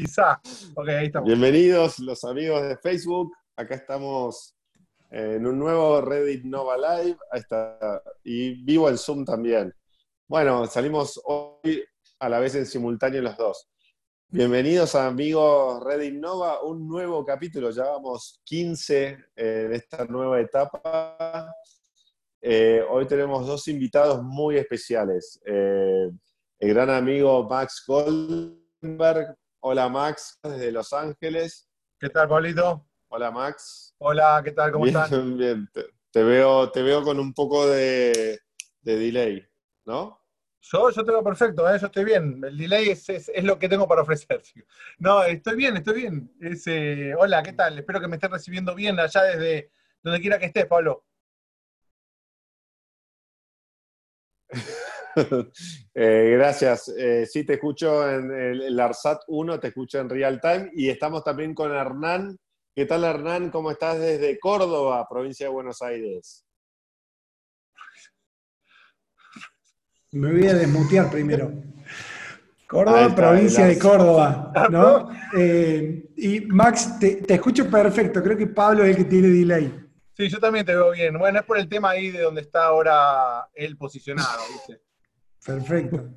Quizá. Bienvenidos los amigos de Facebook. Acá estamos en un nuevo Reddit Nova Live. Ahí está. Y vivo en Zoom también. Bueno, salimos hoy a la vez en simultáneo los dos. Bienvenidos amigos Reddit Nova, un nuevo capítulo. Ya vamos 15 en esta nueva etapa. Eh, hoy tenemos dos invitados muy especiales. Eh, el gran amigo Max Goldberg. Hola Max, desde Los Ángeles. ¿Qué tal, Pablito? Hola Max. Hola, ¿qué tal? ¿Cómo bien, están? Bien, te, veo, te veo con un poco de, delay, ¿no? Yo, yo te veo perfecto, ¿eh? yo estoy bien. El delay es, es, lo que tengo para ofrecer. No, estoy bien, estoy bien. Eh, hola, ¿qué tal? Espero que me estés recibiendo bien allá desde donde quiera que estés, Pablo. Eh, gracias. Eh, sí, te escucho en el, ARSAT 1, te escucho en real time y estamos también con Hernán. ¿Qué tal, Hernán? ¿Cómo estás desde Córdoba, provincia de Buenos Aires? Me voy a desmutear primero. Córdoba, provincia de Córdoba, ¿no? Eh, y Max, te, escucho perfecto, creo que Pablo es el que tiene delay. Sí, yo también te veo bien. Bueno, es por el tema ahí de donde está ahora él posicionado, ¿viste? Perfecto.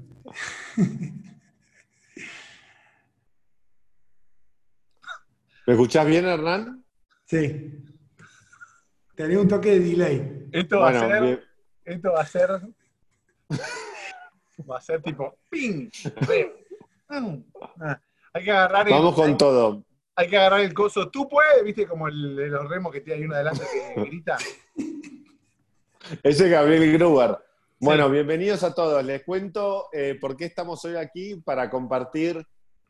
¿Me escuchás bien, Hernán? Sí. Tenía un toque de delay. Esto va a ser. Esto va a ser. Va a ser tipo. ¡Ping! Ah, hay que agarrar. Vamos con todo. Hay que agarrar el coso. Tú puedes, viste, como el, los remos que tiene ahí uno adelante que grita. Ese es Gabriel Gruber. Bueno, bienvenidos a todos. Les cuento eh, por qué estamos hoy aquí para compartir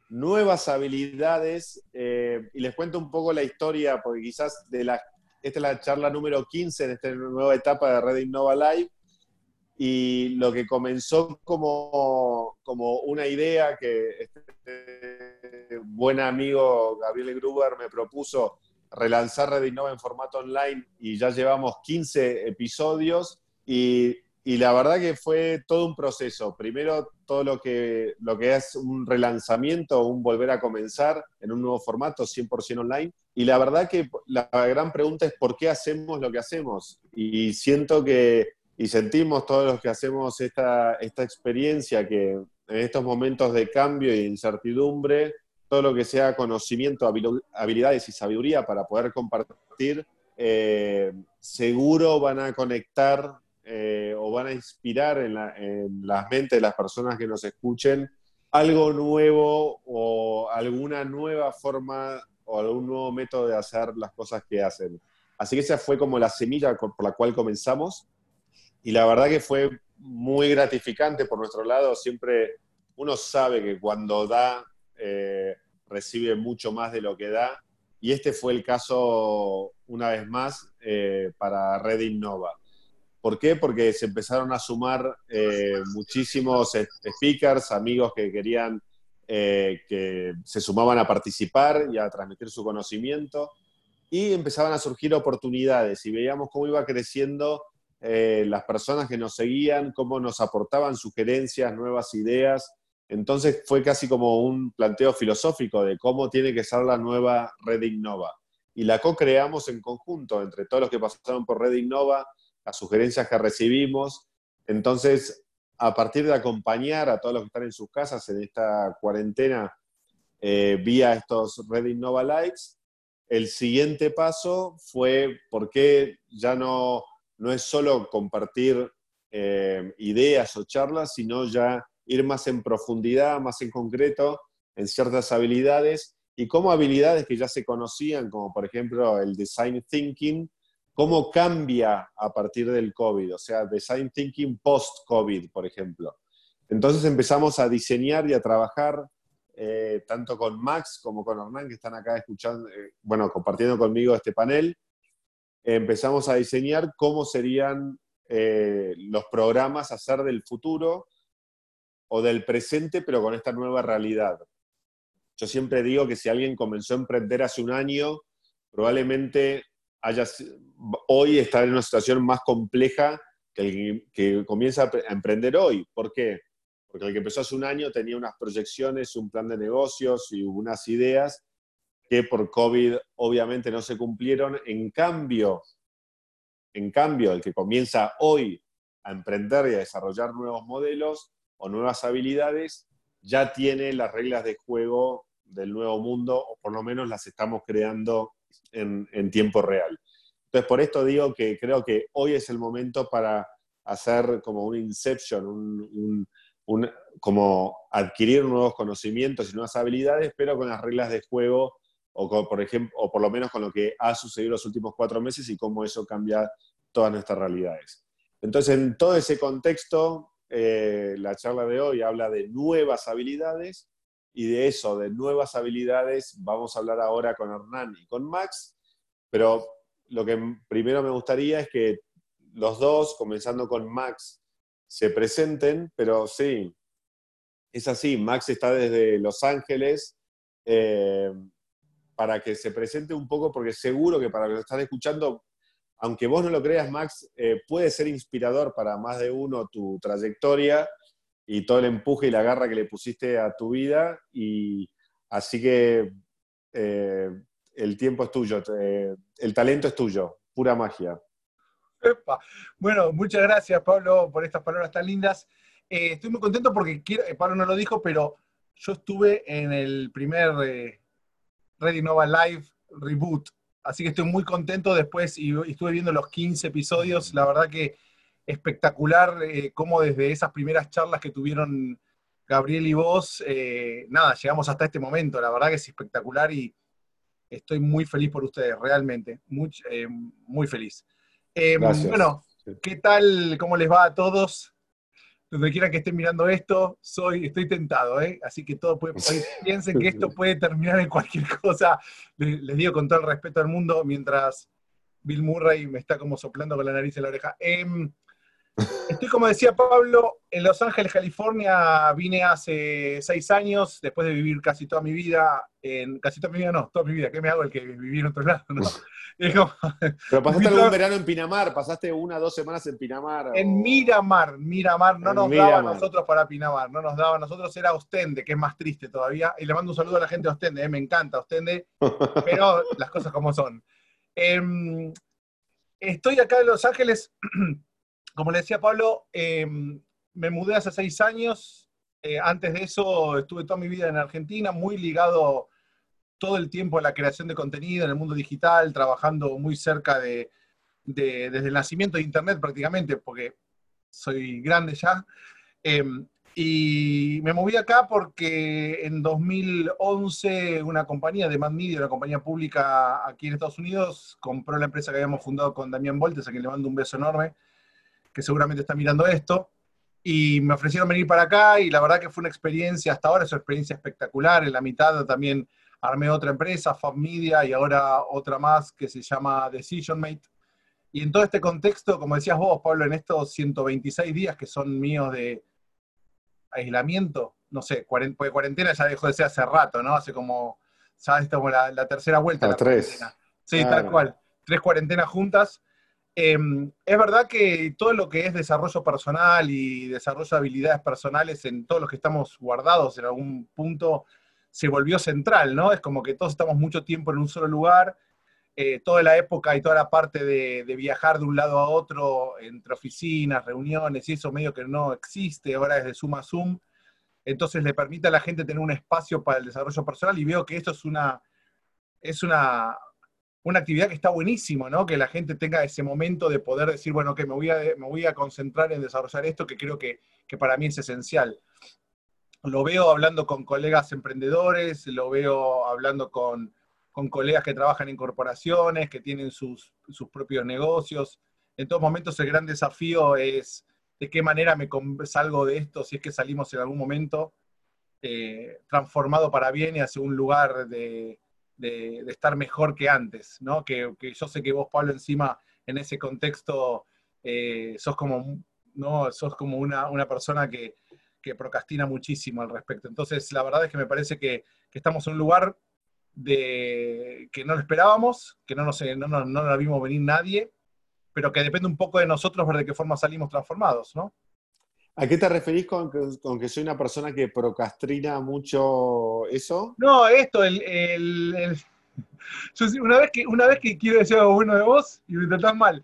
nuevas habilidades eh, y les cuento un poco la historia, porque quizás esta es la charla número 15 en esta nueva etapa de Red Innova Live y lo que comenzó como, como una idea que este buen amigo Gabriel Gruber me propuso relanzar Red Innova en formato online y ya llevamos 15 episodios y y la verdad que fue todo un proceso. Primero, todo lo que, lo que es un relanzamiento, un volver a comenzar en un nuevo formato 100% online. Y la verdad que la gran pregunta es por qué hacemos lo que hacemos. Y siento que, y sentimos todos los que hacemos esta, esta experiencia, que en estos momentos de cambio y incertidumbre, todo lo que sea conocimiento, habilidades y sabiduría para poder compartir, eh, seguro van a conectar eh, o van a inspirar en, las mentes de las personas que nos escuchen algo nuevo o alguna nueva forma o algún nuevo método de hacer las cosas que hacen. Así que esa fue como la semilla por la cual comenzamos y la verdad que fue muy gratificante por nuestro lado. Siempre uno sabe que cuando da, eh, recibe mucho más de lo que da y este fue el caso una vez más eh, para Red Innova. ¿Por qué? Porque se empezaron a sumar eh, muchísimos speakers, amigos que querían, eh, que se sumaban a participar y a transmitir su conocimiento, y empezaban a surgir oportunidades y veíamos cómo iba creciendo eh, las personas que nos seguían, cómo nos aportaban sugerencias, nuevas ideas. Entonces fue casi como un planteo filosófico de cómo tiene que ser la nueva Red Innova. Y la co-creamos en conjunto entre todos los que pasaron por Red Innova, las sugerencias que recibimos. Entonces, a partir de acompañar a todos los que están en sus casas en esta cuarentena eh, vía estos Red Innova Lights, el siguiente paso fue porque ya no, no es solo compartir eh, ideas o charlas, sino ya ir más en profundidad, más en concreto en ciertas habilidades y como habilidades que ya se conocían, como por ejemplo el design thinking, cómo cambia a partir del COVID, o sea, design thinking post-COVID, por ejemplo. Entonces empezamos a diseñar y a trabajar eh, tanto con Max como con Hernán, que están acá escuchando, eh, bueno, compartiendo conmigo este panel. empezamos a diseñar cómo serían eh, los programas a hacer del futuro o del presente, pero con esta nueva realidad. Yo siempre digo que si alguien comenzó a emprender hace un año, probablemente hoy está en una situación más compleja que el que comienza a emprender hoy. ¿Por qué? porque el que empezó hace un año tenía unas proyecciones, un plan de negocios y unas ideas que por COVID obviamente no se cumplieron. En cambio, en cambio, el que comienza hoy a emprender y a desarrollar nuevos modelos o nuevas habilidades, ya tiene las reglas de juego del nuevo mundo, o por lo menos las estamos creando en, tiempo real. Entonces, por esto digo que creo que hoy es el momento para hacer como un inception, como adquirir nuevos conocimientos y nuevas habilidades, pero con las reglas de juego o por ejemplo, o por lo menos con lo que ha sucedido los últimos cuatro meses y cómo eso cambia todas nuestras realidades. Entonces, en todo ese contexto, eh, la charla de hoy habla de nuevas habilidades y de eso, de nuevas habilidades, vamos a hablar ahora con Hernán y con Max, pero lo que primero me gustaría es que los dos, comenzando con Max, se presenten, pero sí, es así, Max está desde Los Ángeles, eh, para que se presente un poco, porque seguro que para los que están escuchando, aunque vos no lo creas, Max, eh, puede ser inspirador para más de uno tu trayectoria y todo el empuje y la garra que le pusiste a tu vida. Y así que eh, el tiempo es tuyo, el talento es tuyo, pura magia. Bueno, muchas gracias Pablo por estas palabras tan lindas. Eh, estoy muy contento porque Pablo no lo dijo, pero yo estuve en el primer Ready Nova Live Reboot. Así que estoy muy contento después y, estuve viendo los 15 episodios. La verdad que espectacular eh, cómo desde esas primeras charlas que tuvieron Gabriel y vos, eh, nada, llegamos hasta este momento. La verdad que es espectacular y estoy muy feliz por ustedes, realmente. Muy, eh, muy feliz. bueno, ¿qué tal? ¿Cómo les va a todos? donde quieran que estén mirando esto, soy, estoy tentado, ¿eh? Así que todo puede, piensen que esto puede terminar en cualquier cosa. Les, digo con todo el respeto al mundo, mientras Bill Murray me está como soplando con la nariz en la oreja. Estoy, como decía Pablo, en Los Ángeles, California. Vine hace seis años, después de vivir casi toda mi vida, en casi toda mi vida, no, toda mi vida. ¿Qué me hago el que viví en otro lado? ¿no? Pero pasaste algún verano en Pinamar, pasaste una o dos semanas en Pinamar. En Miramar, Miramar, no nos daba a nosotros para Pinamar, no nos daba, nosotros era Ostende, que es más triste todavía, y le mando un saludo a la gente de Ostende, eh, me encanta Ostende, pero las cosas como son. Em, estoy acá en Los Ángeles, como le decía Pablo, em, me mudé hace seis años, eh, antes de eso estuve toda mi vida en Argentina, muy ligado todo el tiempo en la creación de contenido en el mundo digital, trabajando muy cerca de, desde el nacimiento de Internet prácticamente, porque soy grande ya. Em, y me moví acá porque en 2011 una compañía de Mad Media, una compañía pública aquí en Estados Unidos, compró la empresa que habíamos fundado con Damián Voltes, a quien le mando un beso enorme, que seguramente está mirando esto. Y me ofrecieron venir para acá y la verdad que fue una experiencia, hasta ahora es una experiencia espectacular. En la mitad también armé otra empresa, Fab Media, y ahora otra más que se llama DecisionMate. Y en todo este contexto, como decías vos, Pablo, en estos 126 días que son míos de aislamiento, no sé, porque cuarentena ya dejó de ser hace rato, ¿no? Hace como, ¿sabes? Como la, tercera vuelta. La tres. Sí, tal cual. Tres cuarentenas juntas. Em, es verdad que todo lo que es desarrollo personal y desarrollo de habilidades personales en todos los que estamos guardados en algún punto se volvió central, ¿no? Es como que todos estamos mucho tiempo en un solo lugar, eh, toda la época y toda la parte de, viajar de un lado a otro entre oficinas, reuniones y eso medio que no existe, ahora es de Zoom a Zoom, entonces le permite a la gente tener un espacio para el desarrollo personal y veo que esto es una, es una, una actividad que está buenísimo, ¿no? Que la gente tenga ese momento de poder decir, bueno, que me voy a, me voy a concentrar en desarrollar esto, que creo que, que para mí es esencial lo veo hablando con colegas emprendedores, lo veo hablando con, colegas que trabajan en corporaciones, que tienen sus, propios negocios. En todos momentos el gran desafío es de qué manera me salgo de esto, si es que salimos en algún momento eh, transformado para bien y hacia un lugar de, estar mejor que antes, ¿no? Que, yo sé que vos, Pablo, encima en ese contexto eh, sos como, ¿no? sos como una, una persona que, que procrastina muchísimo al respecto. Entonces, la verdad es que me parece que, estamos en un lugar de, que no lo esperábamos, que no, nos, no, no, no la vimos venir nadie, pero que depende un poco de nosotros ver de qué forma salimos transformados, ¿no? ¿A qué te referís con que, soy una persona que procrastina mucho eso? No, esto, el, una, vez que, una vez que quiero decir algo bueno de vos y me tratás mal.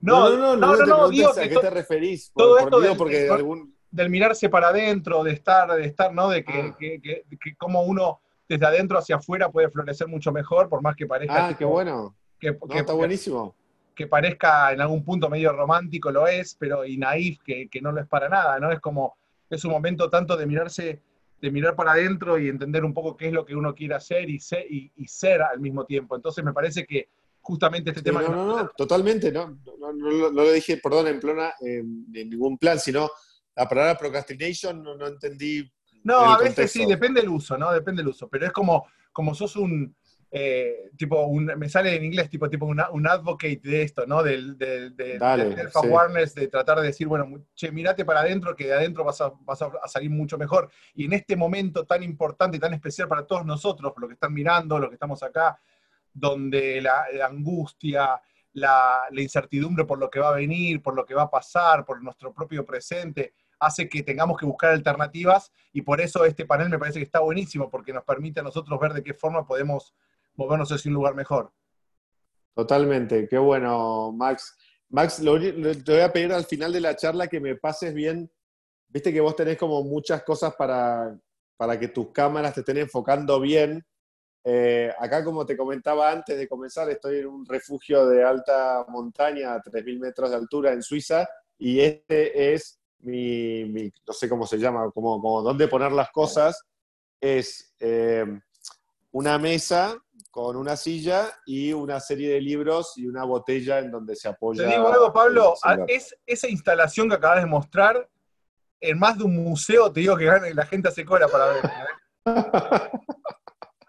No, no, no, no, no, digo ¿A qué te referís? todo esto del, porque algún... del mirarse para adentro, de estar, de estar, ¿no? De que, ah. que, que, como uno desde adentro hacia afuera puede florecer mucho mejor, por más que parezca. Ah, qué bueno. Que, está buenísimo que parezca en algún punto medio romántico, lo es, pero y naif, que, no lo es para nada, ¿no? Es como, es un momento tanto de mirarse, de mirar para adentro y entender un poco qué es lo que uno quiere hacer y ser, y, ser al mismo tiempo. Entonces me parece que justamente este tema... No, no, no, totalmente, no, no, no, lo dije, perdón, en plena, en, ningún plan, sino la palabra procrastination no, entendí. No, a veces sí, depende del uso, ¿no? Depende del uso, pero es como, como sos un eh, tipo, un, me sale en inglés, tipo, tipo un advocate de esto, ¿no? Del, del, self-awareness, de tratar de decir, bueno, che, mirate para adentro, que de adentro vas a, vas a, salir mucho mejor. Y en este momento tan importante y tan especial para todos nosotros, lo que están mirando, los que estamos acá, donde la, angustia, la, la, incertidumbre por lo que va a venir, por lo que va a pasar, por nuestro propio presente, hace que tengamos que buscar alternativas y por eso este panel me parece que está buenísimo, porque nos permite a nosotros ver de qué forma podemos movernos hacia un lugar mejor. Totalmente, qué bueno, Max. Max, te voy a pedir al final de la charla que me pases bien. Viste que vos tenés como muchas cosas para, para que tus cámaras te estén enfocando bien. Eh, acá, como te comentaba antes de comenzar, estoy en un refugio de alta montaña a 3.000 metros de altura en Suiza y este es mi, no sé cómo se llama, como, como dónde poner las cosas. Es eh, una mesa con una silla y una serie de libros y una botella en donde se apoya. Te digo algo, Pablo, es esa instalación que acabas de mostrar, en más de un museo, te digo que la gente hace cola para ver.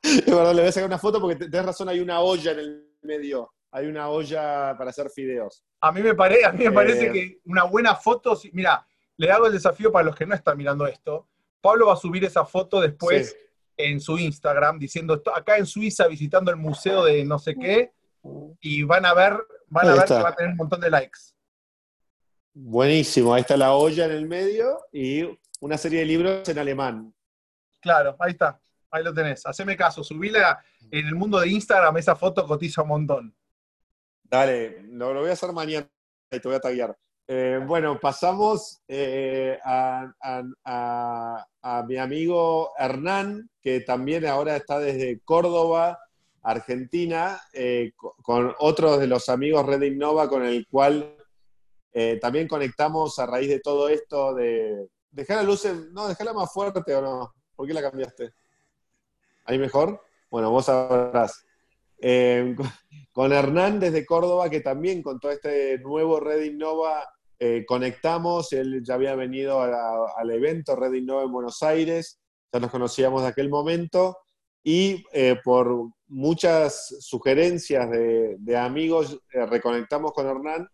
es verdad, le voy a sacar una foto porque tenés razón, hay una olla en el medio. Hay una olla para hacer fideos. A mí me, a mí me parece eh, que una buena foto, mira, le hago el desafío para los que no están mirando esto. Pablo va a subir esa foto después en su Instagram diciendo acá en Suiza visitando el museo de no sé qué y van a ver, van a ver que va a tener un montón de likes. Buenísimo, ahí está la olla en el medio y una serie de libros en alemán. Claro, ahí está, ahí lo tenés. Haceme caso, subíla en el mundo de Instagram, esa foto cotiza un montón. Dale, lo, lo voy a hacer mañana y te voy a taguear. Eh, bueno, pasamos eh, a, mi amigo Hernán, que también ahora está desde Córdoba, Argentina, eh, con otros de los amigos Red Innova, con el cual también conectamos a raíz de todo esto de... La luz, no, dejarla más fuerte o no. ¿Por qué la cambiaste? ¿Ahí mejor? Bueno, vos sabrás. con Hernán desde Córdoba, que también con todo este nuevo Red Innova eh, conectamos, él ya había venido al evento Red Innova en Buenos Aires, ya nos conocíamos de aquel momento, y eh, por muchas sugerencias de, amigos eh, reconectamos con Hernán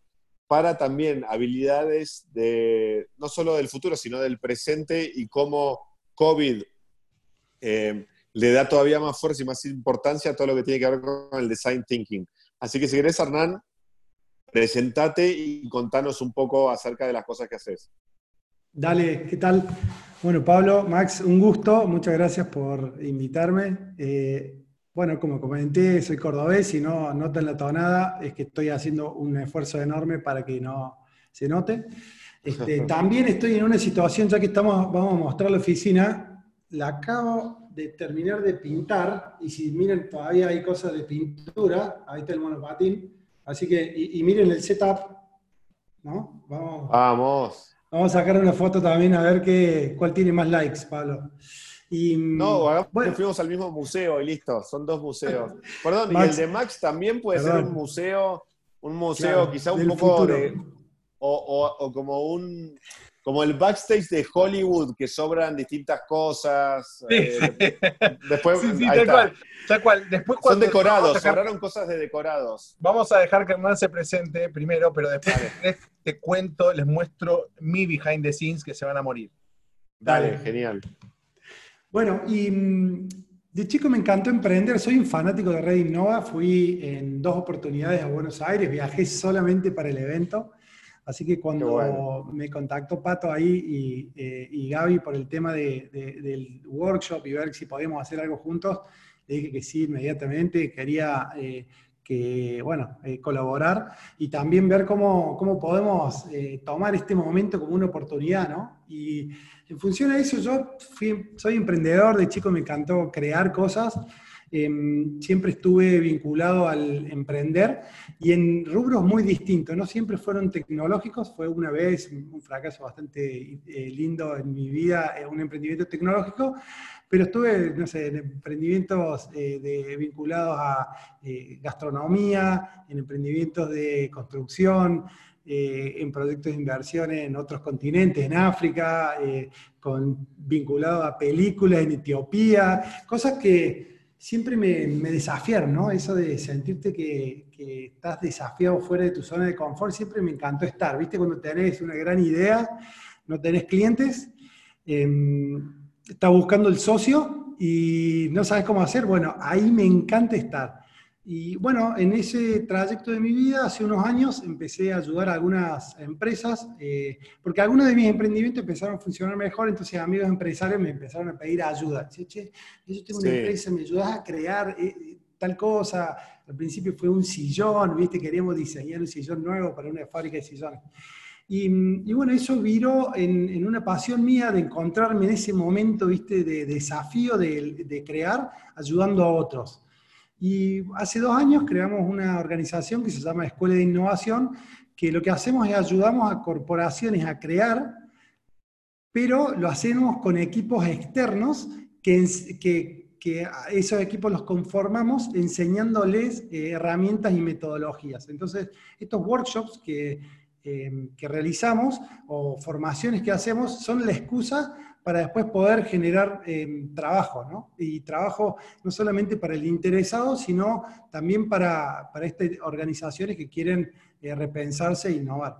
para también habilidades de, no solo del futuro, sino del presente y cómo COVID le da todavía más fuerza y más importancia a todo lo que tiene que ver con el design thinking. Así que si querés, Hernán, presentate y contanos un poco acerca de las cosas que haces. Dale, ¿qué tal? Bueno, Pablo, Max, un gusto, muchas gracias por invitarme. Eh, bueno, como comenté, soy cordobés y no notan la tonada, es que estoy haciendo un esfuerzo enorme para que no se note. Este, también estoy en una situación, ya que estamos, vamos a mostrar la oficina, la acabo de terminar de pintar, y si miren, todavía hay cosas de pintura, ahí está el monopatín, Así que, y, miren el setup, ¿no? Vamos. Vamos. Vamos a sacar una foto también a ver qué, cuál tiene más likes, Pablo. Y, no, bueno. fuimos al mismo museo y listo, son dos museos. Perdón, y el de Max también puede ser un museo, un museo quizá un poco de. o, como un como el backstage de Hollywood, que sobran distintas cosas. Eh, después, sí, sí, tal cual, Después, Son decorados, sobraron cosas de decorados. Vamos a dejar que Hernán se presente primero, pero después te cuento, les muestro mi behind the scenes que se van a morir. Dale, genial. Bueno, y mm, de chico me encantó emprender, soy un fanático de Red Innova, fui en dos oportunidades a Buenos Aires, viajé solamente para el evento Así que cuando me contactó Pato ahí y, Gaby por el tema del workshop y ver si podíamos hacer algo juntos, le dije que sí inmediatamente, quería que, bueno, eh, colaborar y también ver cómo, cómo podemos eh, tomar este momento como una oportunidad, ¿no? Y en función de eso, yo soy emprendedor, de chico me encantó crear cosas, em, siempre estuve vinculado al emprender y en rubros muy distintos, no siempre fueron tecnológicos, fue una vez un fracaso bastante eh, lindo en mi vida, un emprendimiento tecnológico, pero estuve, no sé, en emprendimientos eh, vinculados a eh, gastronomía, en emprendimientos de construcción, eh, en proyectos de inversión en otros continentes, en África, con, vinculado a películas en Etiopía, cosas que siempre me, desafiaron, ¿no? Eso de sentirte que, estás desafiado fuera de tu zona de confort, siempre me encantó estar, ¿viste? Cuando tenés una gran idea, no tenés clientes, em, está buscando el socio y no sabes cómo hacer, bueno, ahí me encanta estar. Y bueno, en ese trayecto de mi vida, hace unos años, empecé a ayudar a algunas empresas, eh, porque algunos de mis emprendimientos empezaron a funcionar mejor, entonces amigos empresarios me empezaron a pedir ayuda. Che, che, yo tengo una empresa, me ayudas a crear eh, tal cosa. Al principio fue un sillón, ¿viste? Queríamos diseñar un sillón nuevo para una fábrica de sillones. Y, bueno, eso viró en, una pasión mía de encontrarme en ese momento, viste, de, desafío de, crear, ayudando a otros. Y hace dos años creamos una organización que se llama Escuela de Innovación, que lo que hacemos es ayudamos a corporaciones a crear, pero lo hacemos con equipos externos que, esos equipos los conformamos enseñándoles eh, herramientas y metodologías. Entonces, estos workshops Em, que realizamos o formaciones que hacemos son la excusa para después poder generar em, trabajo, ¿no? Y trabajo no solamente para el interesado, sino también para, para estas organizaciones que quieren eh, repensarse e innovar.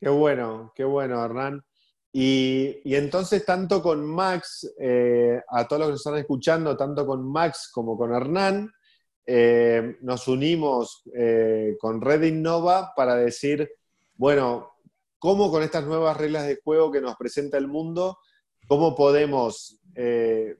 Qué bueno, qué bueno, Hernán. Y, y entonces, tanto con Max, eh, a todos los que nos están escuchando, tanto con Max como con Hernán, eh, nos unimos con Red Innova para decir, bueno, cómo con estas nuevas reglas de juego que nos presenta el mundo, cómo podemos eh,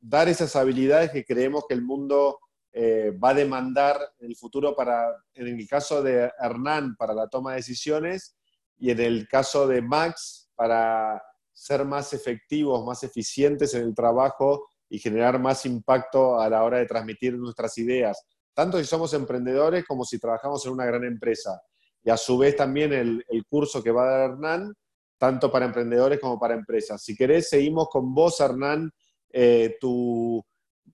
dar esas habilidades que creemos que el mundo eh, va a demandar en el futuro para, en el caso de Hernán, para la toma de decisiones y en el caso de Max, para ser más efectivos, más eficientes en el trabajo y generar más impacto a la hora de transmitir nuestras ideas, tanto si somos emprendedores como si trabajamos en una gran empresa y a su vez también el, curso que va a dar Hernán, tanto para emprendedores como para empresas. Si querés, seguimos con vos, Hernán. Eh,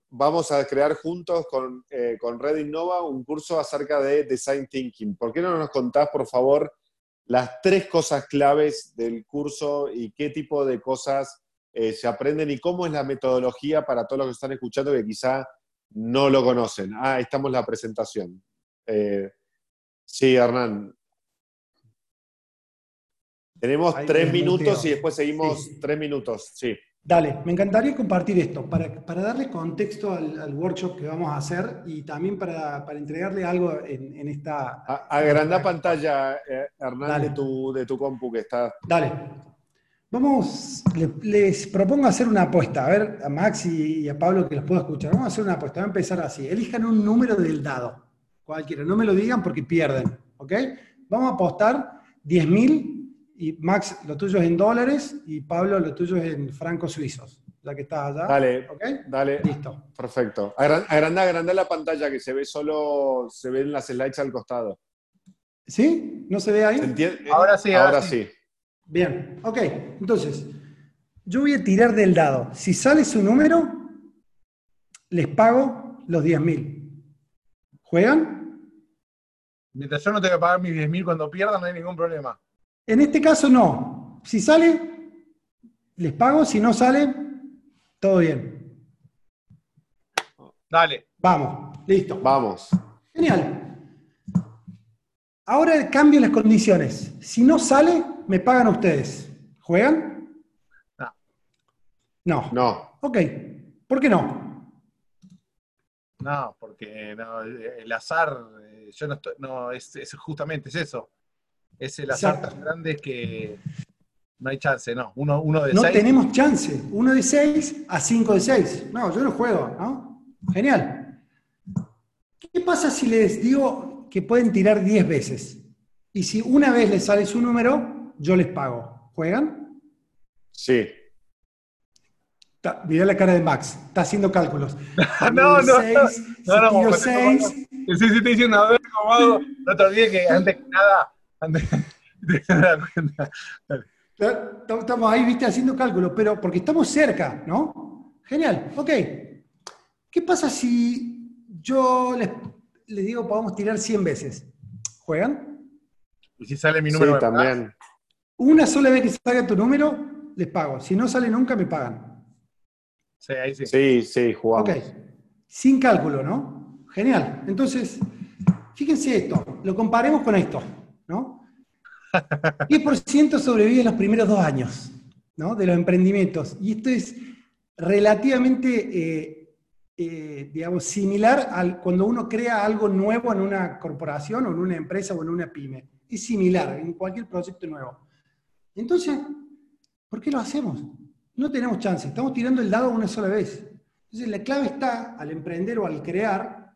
vamos a crear juntos con, eh, con Red Innova un curso acerca de Design Thinking. ¿Por qué no nos contás, por favor, las tres cosas claves del curso y qué tipo de cosas eh, se aprenden y cómo es la metodología para todos los que están escuchando que quizá no lo conocen? Ah, estamos en la presentación. sí, Hernán, tenemos tres minutos y después seguimos tres minutos, sí. Dale, me encantaría compartir esto para, darle contexto al, workshop que vamos a hacer y también para, entregarle algo en, esta... agranda pantalla, eh, Hernán, de tu, de tu compu que está... Dale. Vamos, les, propongo hacer una apuesta, a ver, a Max y, a Pablo que los puedo escuchar. Vamos a hacer una apuesta, vamos a empezar así. Elijan un número del dado, cualquiera, no me lo digan porque pierden, ¿ok? Vamos a apostar 10.000 y Max, lo tuyo es en dólares y Pablo, lo tuyo es en francos suizos, ya que estás allá. Dale, dale. Listo. Perfecto. Agranda, agranda la pantalla que se ve solo, se ven las slides al costado. ¿Sí? ¿No se ve ahí? ahora sí, ahora, sí. Bien, ok. Entonces, yo voy a tirar del dado. Si sale su número, les pago los 10.000. ¿Juegan? Mientras yo no tenga que pagar mis 10.000 cuando pierdan, no hay ningún problema. En este caso no. Si sale, les pago. Si no sale, todo bien. Dale. Vamos, listo. Vamos. Genial. Ahora cambio las condiciones. Si no sale, me pagan ustedes. ¿Juegan? No. No. No. Ok. ¿Por qué no? No, porque el azar, eh, yo no, estoy, no es, es justamente es eso. Es el azar tan grande que no hay chance, no. Uno, uno de no tenemos chance. Uno de seis a cinco de seis. No, yo no juego, ¿no? Genial. ¿Qué pasa si les digo que pueden tirar diez veces? Y si una vez les sale su número, yo les pago. ¿Juegan? Sí. Mirá la cara de Max, está haciendo cálculos. no, no, seis, no, no, no, seis. Sí, sí, te diciendo, a ver cómo hago. No te olvides que antes que nada, antes de cuenta. Estamos ahí, viste, haciendo cálculos, pero porque estamos cerca, ¿no? Genial, ok. ¿Qué pasa si yo les, les digo podemos tirar 100 veces? ¿Juegan? ¿Y si sale mi número? Sí, también. Una sola vez que salga tu número, les pago. Si no sale nunca, me pagan. Sí, ahí sí. Sí, sí, jugamos. Ok. Sin cálculo, ¿no? Genial. Entonces, fíjense esto, lo comparemos con esto, ¿no? 10% sobrevive en los primeros dos años ¿no? de los emprendimientos. Y esto es relativamente, eh, eh, digamos, similar al cuando uno crea algo nuevo en una corporación o en una empresa o en una pyme. Es similar en cualquier proyecto nuevo. Entonces, ¿por qué lo hacemos? No tenemos chance, estamos tirando el dado una sola vez. Entonces, la clave está al emprender o al crear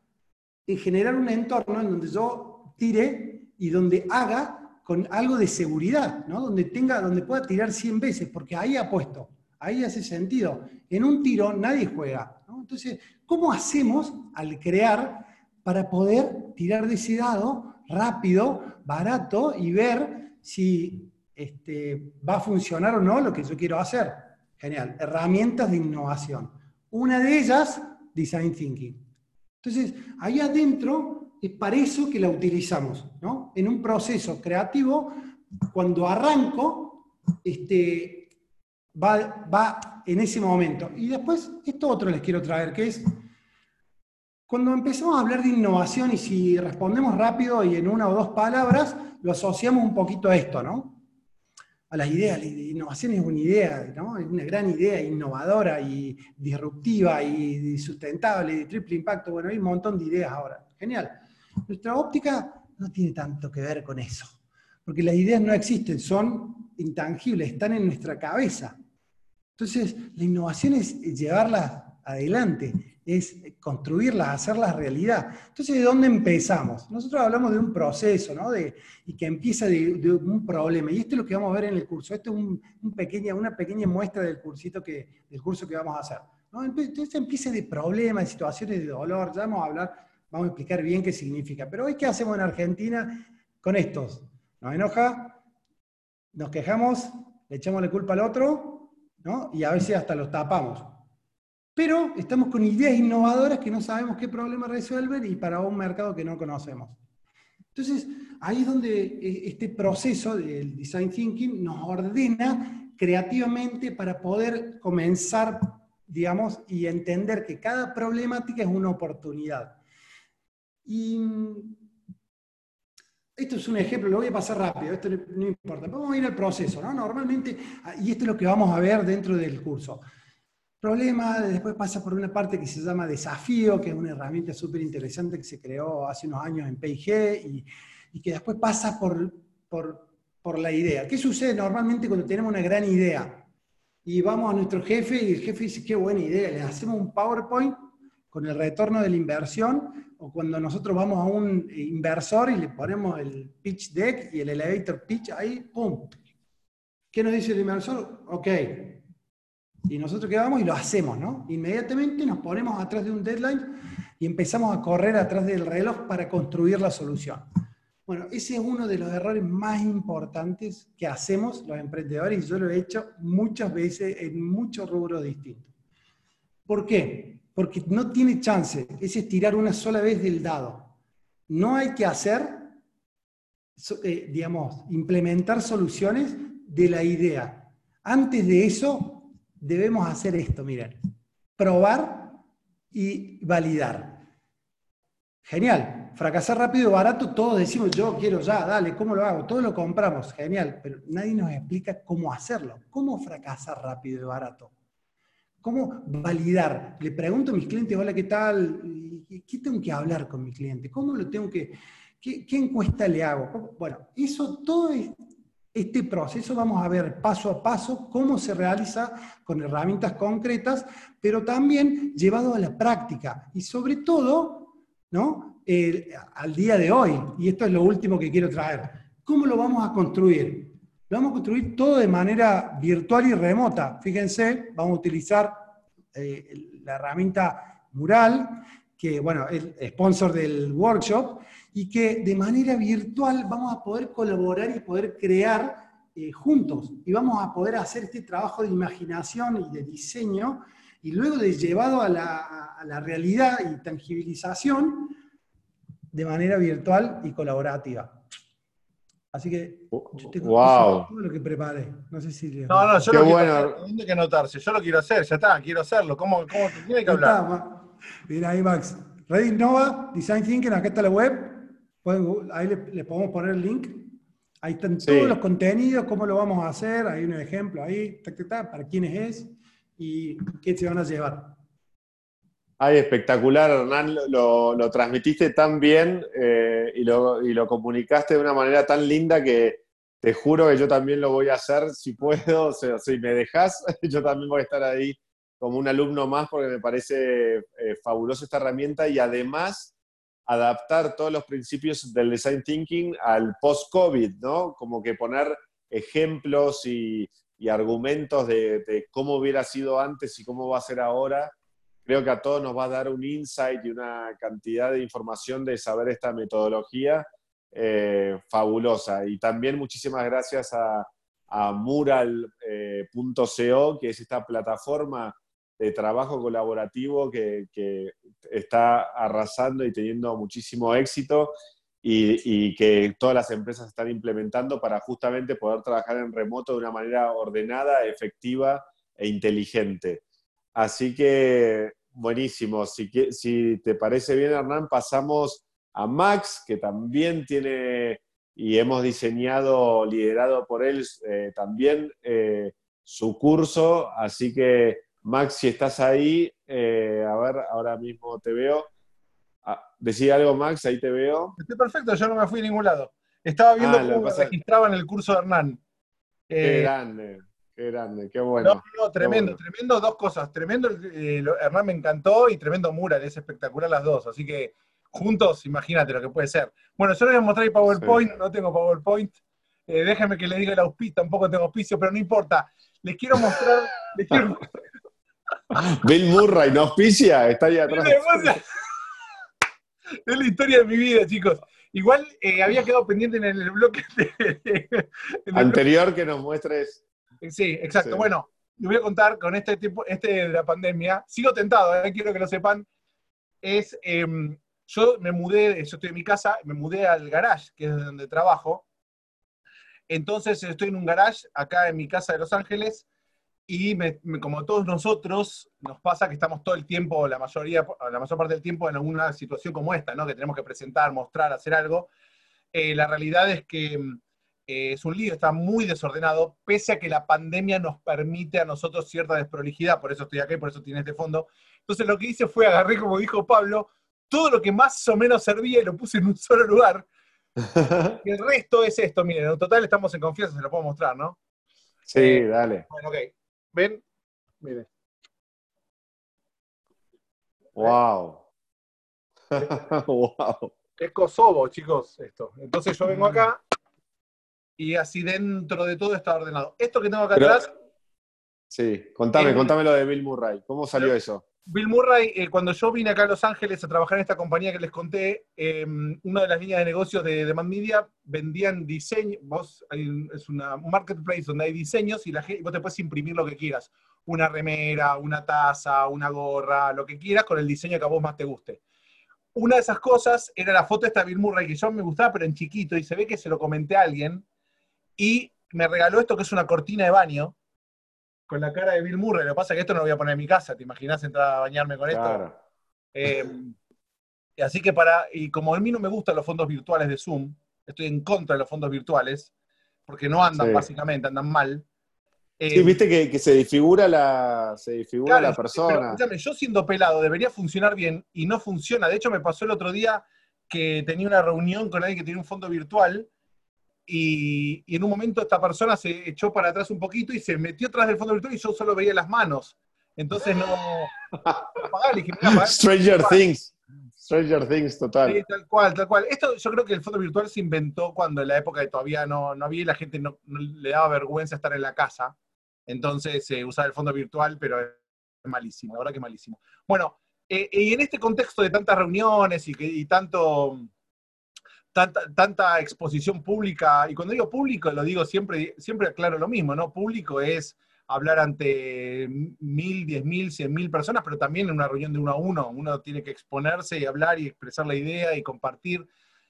en generar un entorno en donde yo tire y donde haga con algo de seguridad, ¿no? Donde, tenga, donde pueda tirar 100 veces, porque ahí apuesto, ahí hace sentido. En un tiro nadie juega. Entonces, ¿cómo hacemos al crear para poder tirar de ese dado rápido, barato y ver si este, va a funcionar o no lo que yo quiero hacer? Genial. Herramientas de innovación. Una de ellas, Design Thinking. Entonces, ahí adentro es para eso que la utilizamos, ¿no? En un proceso creativo, cuando arranco, este, va, va en ese momento. Y después, esto otro les quiero traer, que es, cuando empezamos a hablar de innovación y si respondemos rápido y en una o dos palabras, lo asociamos un poquito a esto, ¿no? A las ideas. Innovación es una idea, ¿no? Es una gran idea innovadora y disruptiva y sustentable de triple impacto. Bueno, hay un montón de ideas ahora. Genial. Nuestra óptica no tiene tanto que ver con eso, porque las ideas no existen, son intangibles, están en nuestra cabeza. Entonces, la innovación es llevarlas adelante, es construirlas, hacerlas realidad. Entonces, ¿de dónde empezamos? Nosotros hablamos de un proceso, ¿no? De, y que empieza de, un problema. Y esto es lo que vamos a ver en el curso. Esto es un, una pequeña muestra del, cursito que, del curso que vamos a hacer. Entonces empieza de problemas, de situaciones de dolor. Ya vamos a hablar Vamos a explicar bien qué significa. Pero hoy, ¿qué hacemos en Argentina con estos? Nos enoja, nos quejamos, le echamos la culpa al otro, ¿no? Y a veces hasta los tapamos. Pero estamos con ideas innovadoras que no sabemos qué problema resuelven y para un mercado que no conocemos. Entonces, ahí es donde eh, este proceso del design thinking nos ordena creativamente para poder comenzar, digamos, y entender que cada problemática es una oportunidad. Y mm, esto es un ejemplo, lo voy a pasar rápido, esto no, importa. Vamos a ir al proceso, ¿no? Normalmente, ah, y esto es lo que vamos a ver dentro del curso. Problema, después pasa por una parte que se llama desafío, que es una herramienta súper interesante que se creó hace unos años en PIG y, que después pasa por, por la idea. ¿Qué sucede normalmente cuando tenemos una gran idea? Y vamos a nuestro jefe y el jefe dice, qué buena idea, le hacemos un PowerPoint con el retorno de la inversión, o cuando nosotros vamos a un inversor y le ponemos el pitch deck y el elevator pitch ahí, ¡pum! ¿Qué nos dice el inversor? Ok. Y nosotros quedamos y lo hacemos, ¿no? Inmediatamente nos ponemos atrás de un deadline y empezamos a correr atrás del reloj para construir la solución. Bueno, ese es uno de los errores más importantes que hacemos los emprendedores y yo lo he hecho muchas veces en muchos rubros distintos. ¿Por qué? Porque no tiene chance, es estirar una sola vez del dado. No hay que hacer, eh, digamos, implementar soluciones de la idea. Antes de eso, debemos hacer esto, miren, probar y validar. Genial, fracasar rápido y barato, todos decimos, yo quiero ya, dale, ¿cómo lo hago? Todos lo compramos, genial, pero nadie nos explica cómo hacerlo. ¿Cómo fracasar rápido y barato? ¿Cómo validar? Le pregunto a mis clientes, hola, ¿qué tal? ¿Qué tengo que hablar con mi cliente? ¿Cómo lo tengo que, ¿qué, encuesta le hago? Bueno, eso todo este proceso vamos a ver paso a paso cómo se realiza con herramientas concretas, pero también llevado a la práctica y sobre todo, ¿no? al día de hoy, y esto es lo último que quiero traer, ¿cómo lo vamos a construir? Lo vamos a construir todo de manera virtual y remota. Fíjense, vamos a utilizar eh, la herramienta Mural, que bueno, es sponsor del workshop, y que de manera virtual vamos a poder colaborar y poder crear eh, juntos. Y vamos a poder hacer este trabajo de imaginación y de diseño, y luego de llevado a la, a la realidad y tangibilización de manera virtual y colaborativa. Así que yo tengo wow. todo lo que preparé. No sé si. No, no, yo lo quiero hacer. ¿Dónde que anotarse? Yo lo quiero hacer, ya está, quiero hacerlo. ¿Cómo, cómo tiene que hablar? Mira ahí, Max. Red Innova, Design Thinking, acá está la web. ahí le, podemos poner el link. Ahí están todos los contenidos, cómo lo vamos a hacer. Hay un ejemplo ahí, para quiénes es y qué se van a llevar. Ay, espectacular, Hernán, lo, transmitiste tan bien eh, y, lo, comunicaste de una manera tan linda que te juro que yo también lo voy a hacer si puedo, si me dejas, yo también voy a estar ahí como un alumno más porque me parece eh, fabulosa esta herramienta y además adaptar todos los principios del design thinking al post-COVID, ¿no? Como que poner ejemplos y, argumentos de cómo hubiera sido antes y cómo va a ser ahora creo que a todos nos va a dar un insight y una cantidad de información de saber esta metodología eh, fabulosa. Y también muchísimas gracias a, mural.co, eh, que es esta plataforma de trabajo colaborativo que, está arrasando y teniendo muchísimo éxito y, y, que todas las empresas están implementando para justamente poder trabajar en remoto de una manera ordenada, efectiva e inteligente. Así que, buenísimo. Si, si te parece bien, Hernán, pasamos a Max, que también tiene y hemos diseñado, liderado por él eh, también eh, su curso. Así que, Max, si estás ahí, eh, a ver, ahora mismo te veo. Ah, decía algo, Max, ahí te veo. Estoy perfecto, yo no me fui a ningún lado. Estaba viendo ah, cómo registraba en el curso de Hernán. Qué grande. Qué grande, qué bueno. No, no, tremendo, tremendo, dos cosas. Tremendo, eh, Hernán me encantó y tremendo mural, es espectacular las dos. Así que juntos, imagínate lo que puede ser. Bueno, yo les voy a mostrar el PowerPoint, no tengo PowerPoint. Eh, déjenme que les diga el auspicio, tampoco tengo auspicio, pero no importa. Les quiero mostrar. Bill Murray, ¿no auspicia? Está ahí atrás. Es la historia de mi vida, chicos. Igual eh, había quedado pendiente en el bloque anterior que nos muestres Sí, exacto. Bueno, les voy a contar con este tipo, este de la pandemia. Sigo tentado, eh, quiero que lo sepan. Es, em, yo me mudé, yo estoy en mi casa, me mudé al garage, que es donde trabajo. Entonces estoy en un garage acá en mi casa de Los Ángeles y como todos nosotros, nos pasa que estamos todo el tiempo, la mayoría, la mayor parte del tiempo en alguna situación como esta, ¿no? Que tenemos que presentar, mostrar, hacer algo. Eh, la realidad es que em, eh, es un lío, está muy desordenado, pese a que la pandemia nos permite a nosotros cierta desprolijidad, por eso estoy acá y por eso tiene este fondo. Entonces lo que hice fue agarré, como dijo Pablo, todo lo que más o menos servía y lo puse en un solo lugar. y el resto es esto, miren, en total estamos en confianza, se lo puedo mostrar, ¿no? Sí, eh, dale. Bueno, ok. ¿Ven? Miren. Wow. wow. Es Kosovo, chicos, esto. Entonces yo vengo acá y así dentro de todo está ordenado. Esto que tengo acá atrás. Sí, contame, contame lo de Bill Murray. ¿Cómo salió eso? Bill Murray, eh, cuando yo vine acá a Los Ángeles a trabajar en esta compañía que les conté, em, una de las líneas de negocios de Demand Media vendían diseño, vos es una, un marketplace donde hay diseños y la vos te puedes imprimir lo que quieras, una remera, una taza, una gorra, lo que quieras con el diseño que a vos más te guste. Una de esas cosas era la foto de esta Bill Murray que yo me gustaba, pero en chiquito, y se ve que se lo comenté a alguien, y me regaló esto que es una cortina de baño con la cara de Bill Murray. Lo que pasa es que esto no lo voy a poner en mi casa, ¿te imaginas entrar a bañarme con esto? Em, así que para, y como a mí no me gustan los fondos virtuales de Zoom, estoy en contra de los fondos virtuales, porque no andan básicamente, andan mal. sí, em, viste que, se disfigura la, se disfigura la persona. yo siendo pelado debería funcionar bien y no funciona. De hecho, me pasó el otro día que tenía una reunión con alguien que tenía un fondo virtual y, en un momento esta persona se echó para atrás un poquito y se metió atrás del fondo virtual y yo solo veía las manos. Entonces no... Stranger Things. Stranger Things, total. Sí, tal cual, tal cual. Esto yo creo que el fondo virtual se inventó cuando en la época de todavía no, no había y la gente no, le daba vergüenza estar en la casa. Entonces se usaba el fondo virtual, pero es malísimo, la verdad que malísimo. Bueno, eh, y en este contexto de tantas reuniones y, que, y tanto, tanta, tanta, exposición pública, y cuando digo público lo digo siempre, siempre aclaro lo mismo, ¿no? Público es hablar ante mil, diez mil, cien mil personas, pero también en una reunión de uno a uno, uno tiene que exponerse y hablar y expresar la idea y compartir.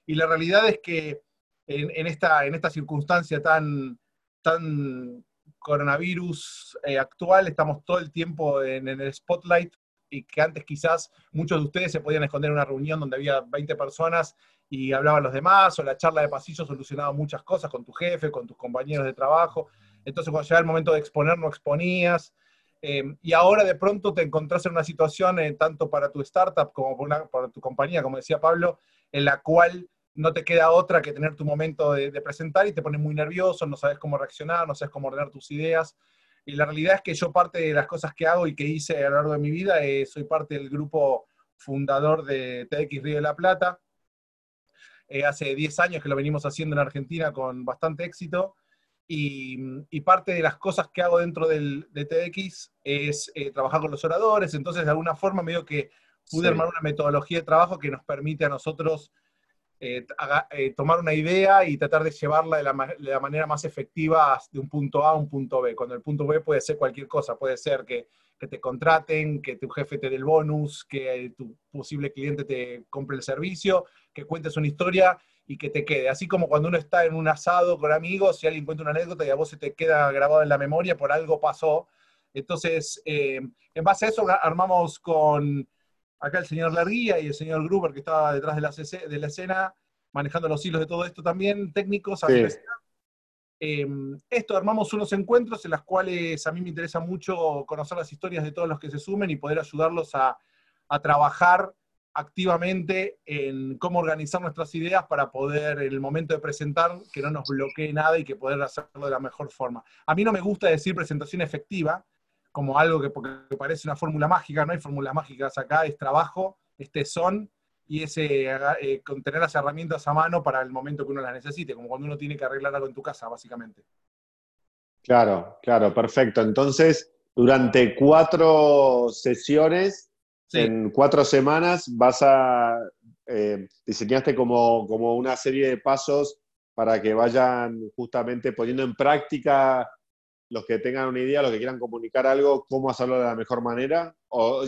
Y la realidad es que en, esta, en esta circunstancia tan, tan coronavirus eh, actual, estamos todo el tiempo en, en, el spotlight y que antes quizás muchos de ustedes se podían esconder en una reunión donde había 20 personas y hablaban los demás, o la charla de pasillo solucionaba muchas cosas con tu jefe, con tus compañeros de trabajo. Entonces cuando llegaba el momento de exponer, no exponías. Eh, y ahora de pronto te encontrás en una situación, eh, tanto para tu startup como para, tu compañía, como decía Pablo, en la cual no te queda otra que tener tu momento de, de presentar y te pones muy nervioso, no sabes cómo reaccionar, no sabes cómo ordenar tus ideas. Y la realidad es que yo parte de las cosas que hago y que hice a lo largo de mi vida, eh, soy parte del grupo fundador de TX Río de la Plata. Eh, hace 10 años que lo venimos haciendo en Argentina con bastante éxito. Y, parte de las cosas que hago dentro del, de TX es eh, trabajar con los oradores. Entonces, de alguna forma, medio que pude armar una metodología de trabajo que nos permite a nosotros eh, eh, tomar una idea y tratar de llevarla de la, manera más efectiva de un punto A a un punto B. Cuando el punto B puede ser cualquier cosa, puede ser que, te contraten, que tu jefe te dé el bonus, que tu posible cliente te compre el servicio, que cuentes una historia y que te quede. Así como cuando uno está en un asado con amigos y alguien cuenta una anécdota y a vos se te queda grabado en la memoria, por algo pasó. Entonces, eh, en base a eso armamos con acá el señor Larguía y el señor Gruber, que estaba detrás de la, de la escena, manejando los hilos de todo esto también, técnicos. Em, esto, armamos unos encuentros en los cuales a mí me interesa mucho conocer las historias de todos los que se sumen y poder ayudarlos a, trabajar activamente en cómo organizar nuestras ideas para poder, en el momento de presentar, que no nos bloquee nada y que poder hacerlo de la mejor forma. A mí no me gusta decir presentación efectiva, como algo que, porque parece una fórmula mágica, no hay fórmulas mágicas acá, es trabajo, es tesón y ese eh, tener las herramientas a mano para el momento que uno las necesite, como cuando uno tiene que arreglar algo en tu casa, básicamente. Claro, claro, perfecto. Entonces, durante cuatro sesiones, en cuatro semanas, vas a eh, diseñaste como, como una serie de pasos para que vayan justamente poniendo en práctica los que tengan una idea, los que quieran comunicar algo, cómo hacerlo de la mejor manera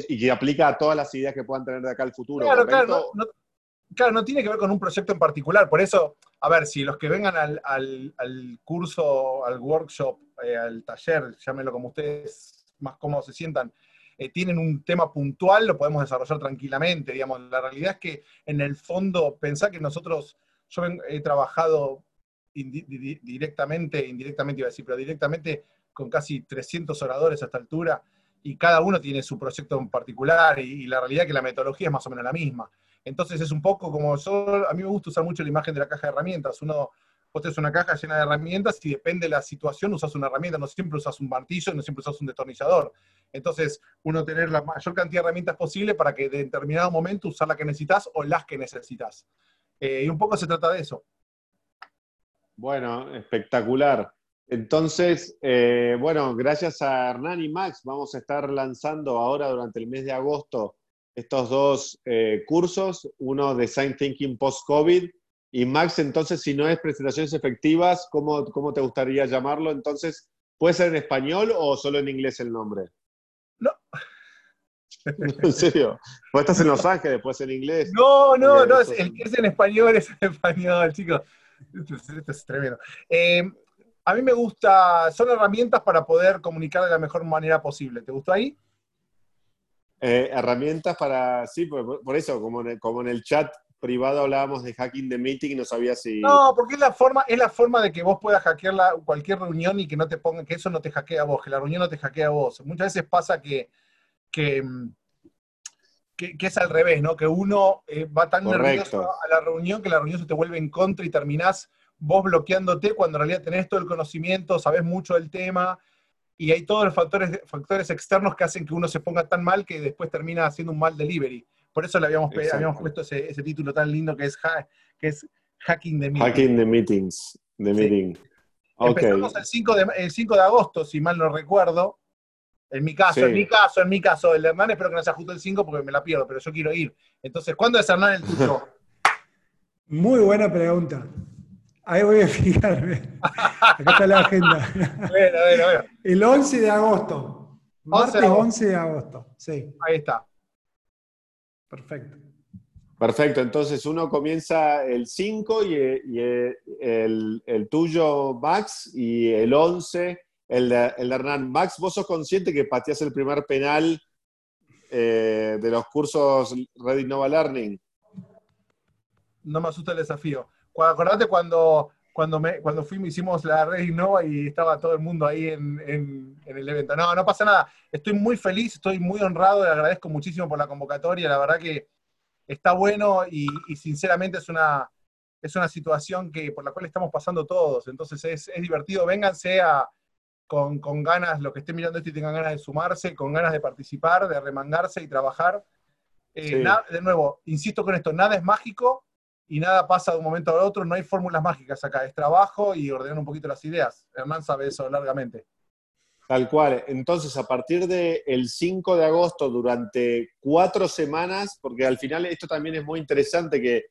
y que aplica a todas las ideas que puedan tener de acá al futuro. Claro, claro no, claro, no tiene que ver con un proyecto en particular. Por eso, a ver, si los que vengan al, curso, al workshop, eh, al taller, llámenlo como ustedes más cómodos se sientan, eh, tienen un tema puntual, lo podemos desarrollar tranquilamente. Digamos, la realidad es que en el fondo, pensá que nosotros, yo he trabajado directamente, indirectamente iba a decir, pero directamente con casi 300 oradores a esta altura, y cada uno tiene su proyecto en particular, y, la realidad es que la metodología es más o menos la misma. Entonces es un poco como yo, a mí me gusta usar mucho la imagen de la caja de herramientas. Uno, vos tenés una caja llena de herramientas y depende de la situación usas una herramienta, no siempre usas un martillo, no siempre usas un destornillador. Entonces, uno tener la mayor cantidad de herramientas posible para que de determinado momento usar la que necesitas o las que necesitas. Eh, y un poco se trata de eso. Bueno, espectacular. Entonces, eh, bueno, gracias a Hernán y Max, vamos a estar lanzando ahora durante el mes de agosto estos dos eh, cursos, uno de Design Thinking Post-COVID y Max, entonces, si no es presentaciones efectivas, ¿cómo, ¿cómo, te gustaría llamarlo? Entonces, ¿puede ser en español o solo en inglés el nombre? No. ¿En serio? Pues estás en Los Ángeles, ser en inglés. No, no, no, el que es en español es en español, chicos. Esto, es tremendo. Eh, a mí me gusta, son herramientas para poder comunicar de la mejor manera posible. ¿Te gustó ahí? Eh, herramientas para, sí, por, eso, como en, el, como en el chat privado hablábamos de hacking de meeting y no sabía si... No, porque es la forma, es la forma de que vos puedas hackear cualquier reunión y que no te ponga, que eso no te hackea a vos, que la reunión no te hackea a vos. Muchas veces pasa que, que que, es al revés, ¿no? Que uno eh, va tan nervioso a la reunión que la reunión se te vuelve en contra y terminás vos bloqueándote cuando en realidad tenés todo el conocimiento, sabés mucho del tema, y hay todos los factores, factores externos que hacen que uno se ponga tan mal que después termina haciendo un mal delivery. Por eso le habíamos, habíamos puesto ese, título tan lindo que es, que es Hacking the Meetings. Hacking the Meetings, the meeting. Empezamos el 5, de, el 5 de agosto, si mal no recuerdo. En mi caso, en mi caso, en mi caso, el de Hernán espero que no sea justo el 5 porque me la pierdo, pero yo quiero ir. Entonces, ¿cuándo es Hernán el tuyo? Muy buena pregunta. Ahí voy a fijarme. Acá está la agenda. Bueno, bueno, bueno. El 11 de agosto. Martes 11 de agosto. Sí. Ahí está. Perfecto. Perfecto, entonces uno comienza el 5 y, el, tuyo, Max, y el 11, el de, el Hernán. Max, ¿vos sos consciente que pateás el primer penal eh, de los cursos Red Innova Learning? No me asusta el desafío. Acordate cuando, cuando, me, cuando fuimos, hicimos la red Innova y estaba todo el mundo ahí en, el evento. No, no pasa nada. Estoy muy feliz, estoy muy honrado, le agradezco muchísimo por la convocatoria. La verdad que está bueno y, sinceramente es una, es una situación que, por la cual estamos pasando todos. Entonces es, divertido. Vénganse con, ganas, los que estén mirando esto y tengan ganas de sumarse, con ganas de participar, de remangarse y trabajar. Eh, de nuevo, insisto con esto, nada es mágico, y nada pasa de un momento al otro, no hay fórmulas mágicas acá, es trabajo y ordenar un poquito las ideas. Hernán sabe eso largamente. Tal cual. Entonces, a partir del 5 de agosto, durante cuatro semanas, porque al final esto también es muy interesante, que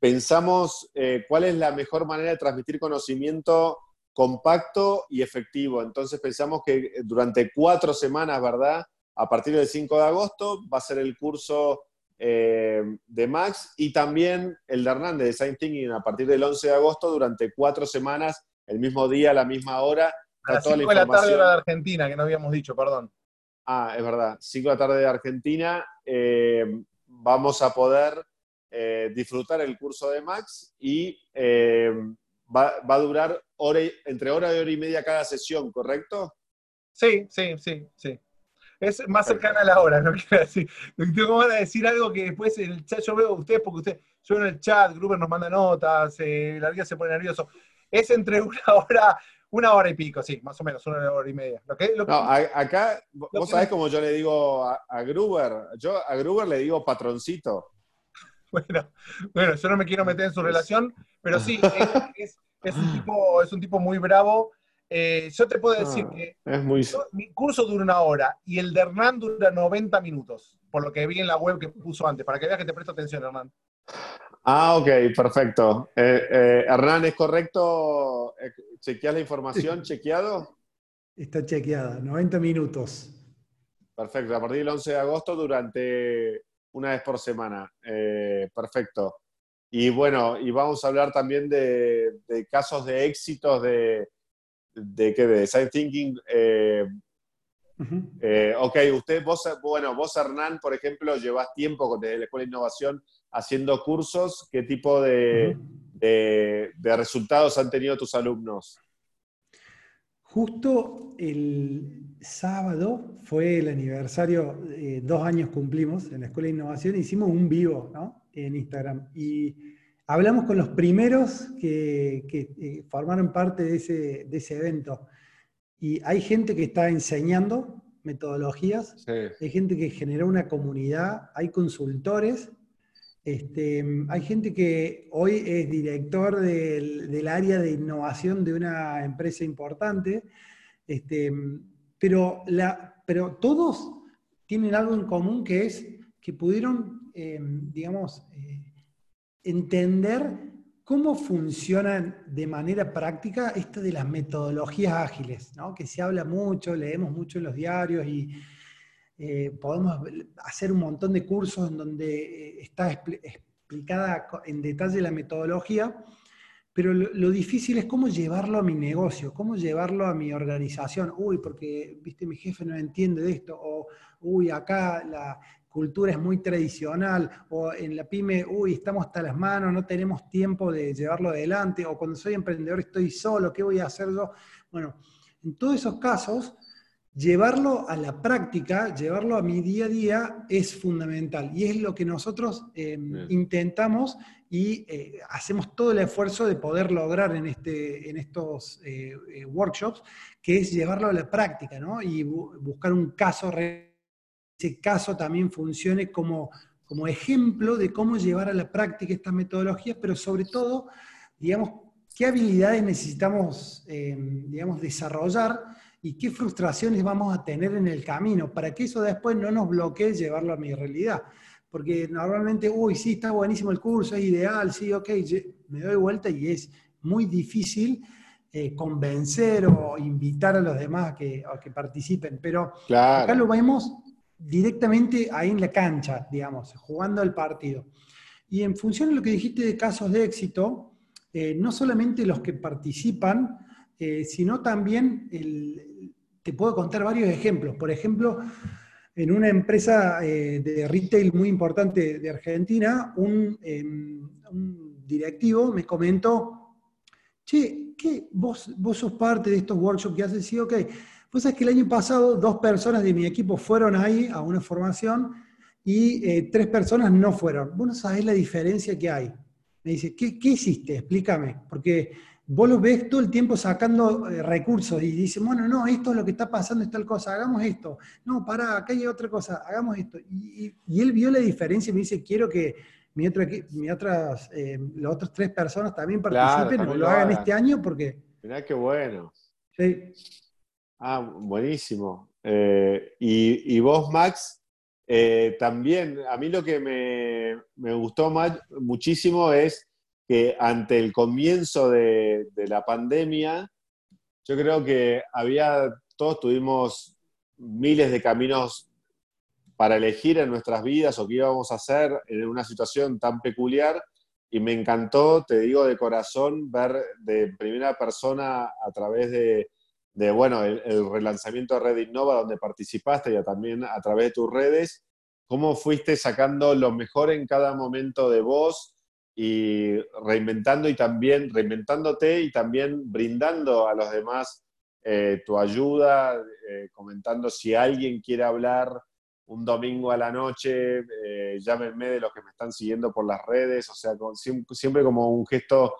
pensamos eh, cuál es la mejor manera de transmitir conocimiento compacto y efectivo. Entonces pensamos que durante cuatro semanas, ¿verdad? A partir del 5 de agosto va a ser el curso eh, de Max y también el de Hernández de Design Thinking a partir del 11 de agosto durante cuatro semanas, el mismo día, a la misma hora. A las 5 de la tarde de Argentina, que no habíamos dicho, perdón. Ah, es verdad, 5 de la tarde de Argentina. Eh, vamos a poder eh, disfrutar el curso de Max y va, va, a durar hora entre hora y hora y media cada sesión, ¿correcto? Sí, sí, sí, sí es más cercana a la hora, no quiero decir. Tengo ganas de decir algo que después en el chat yo veo a ustedes, porque ustedes, yo en el chat, Gruber nos manda notas, eh, la vida se pone nervioso. Es entre una hora, una hora y pico, sí, más o menos, una hora y media. no, acá, vos sabés como yo le digo a, Gruber, yo a Gruber le digo patroncito. Bueno, bueno, yo no me quiero meter en su relación, pero sí, es, un, tipo, es un tipo muy bravo eh, yo te puedo decir ah, que mi curso dura una hora y el de Hernán dura 90 minutos, por lo que vi en la web que puso antes, para que veas que te presto atención, Hernán. Ah, ok, perfecto. Eh, eh, Hernán, ¿es correcto? ¿Chequeas la información? ¿Chequeado? Está chequeada, 90 minutos. Perfecto, a partir del 11 de agosto durante una vez por semana. perfecto. Y bueno, y vamos a hablar también de, de casos de éxitos de, de qué de design thinking. Eh, eh, ok, usted, vos, bueno, vos Hernán, por ejemplo, llevas tiempo desde la Escuela de Innovación haciendo cursos. ¿Qué tipo de, resultados han tenido tus alumnos? Justo el sábado fue el aniversario, eh, dos años cumplimos en la Escuela de Innovación, hicimos un vivo en Instagram. Y Hablamos con los primeros que, eh, formaron parte de ese, evento. Y hay gente que está enseñando metodologías, hay gente que generó una comunidad, hay consultores, este, hay gente que hoy es director del, área de innovación de una empresa importante, este, pero, todos tienen algo en común que es que pudieron, eh, digamos, eh, entender cómo funcionan de manera práctica esto de las metodologías ágiles, que se habla mucho, leemos mucho en los diarios y eh, podemos hacer un montón de cursos en donde eh, está explicada en detalle la metodología, pero lo, difícil es cómo llevarlo a mi negocio, cómo llevarlo a mi organización. Uy, porque, viste, mi jefe no entiende de esto, o, uy, acá la, cultura es muy tradicional, o en la pyme, uy, estamos hasta las manos, no tenemos tiempo de llevarlo adelante, o cuando soy emprendedor estoy solo, ¿qué voy a hacer yo? Bueno, en todos esos casos, llevarlo a la práctica, llevarlo a mi día a día es fundamental y es lo que nosotros em, intentamos y eh, hacemos todo el esfuerzo de poder lograr en, este, en estos eh, eh, workshops, que es llevarlo a la práctica ¿no? y buscar un caso real. Ese caso también funcione como, como ejemplo de cómo llevar a la práctica estas metodologías, pero sobre todo, digamos, qué habilidades necesitamos, em, digamos, desarrollar y qué frustraciones vamos a tener en el camino, para que eso después no nos bloquee llevarlo a mi realidad. Porque normalmente, uy, sí, está buenísimo el curso, es ideal, sí, ok, me doy vuelta y es muy difícil eh, convencer o invitar a los demás a que, que participen. Pero acá lo vemos directamente ahí en la cancha, digamos, jugando el partido. Y en función de lo que dijiste de casos de éxito, eh, no solamente los que participan, eh, sino también te puedo contar varios ejemplos. Por ejemplo, en una empresa eh, de retail muy importante de Argentina, em, un, directivo me comentó, che, ¿qué? ¿Vos, vos sos parte de estos workshops que haces, sí, ok. Pues es que el año pasado dos personas de mi equipo fueron ahí a una formación y eh, tres personas no fueron. Vos no sabés la diferencia que hay. Me dice, ¿qué, qué hiciste? Explícame. Porque vos lo ves todo el tiempo sacando eh, recursos y dice, bueno, no, esto es lo que está pasando, es tal cosa, hagamos esto. No, pará, acá hay otra cosa, hagamos esto. Y, él vio la diferencia y me dice, quiero que mi otra, mi otras, eh, las otras tres personas también participen o lo, hagan este año porque... Mirá qué bueno. Sí. Ah, buenísimo. Eh, y, vos, Max, también, a mí lo que me, me gustó más, muchísimo es que ante el comienzo de, la pandemia, yo creo que había, todos tuvimos miles de caminos para elegir en nuestras vidas o qué íbamos a hacer en una situación tan peculiar. Y me encantó, te digo de corazón, ver de primera persona a través de, bueno, el, el, relanzamiento de Red Innova, donde participaste y también a través de tus redes, cómo fuiste sacando lo mejor en cada momento de vos, y reinventando y también reinventándote y también brindando a los demás eh, tu ayuda, eh, comentando si alguien quiere hablar un domingo a la noche, eh, llámenme de los que me están siguiendo por las redes, o sea, siempre, como un gesto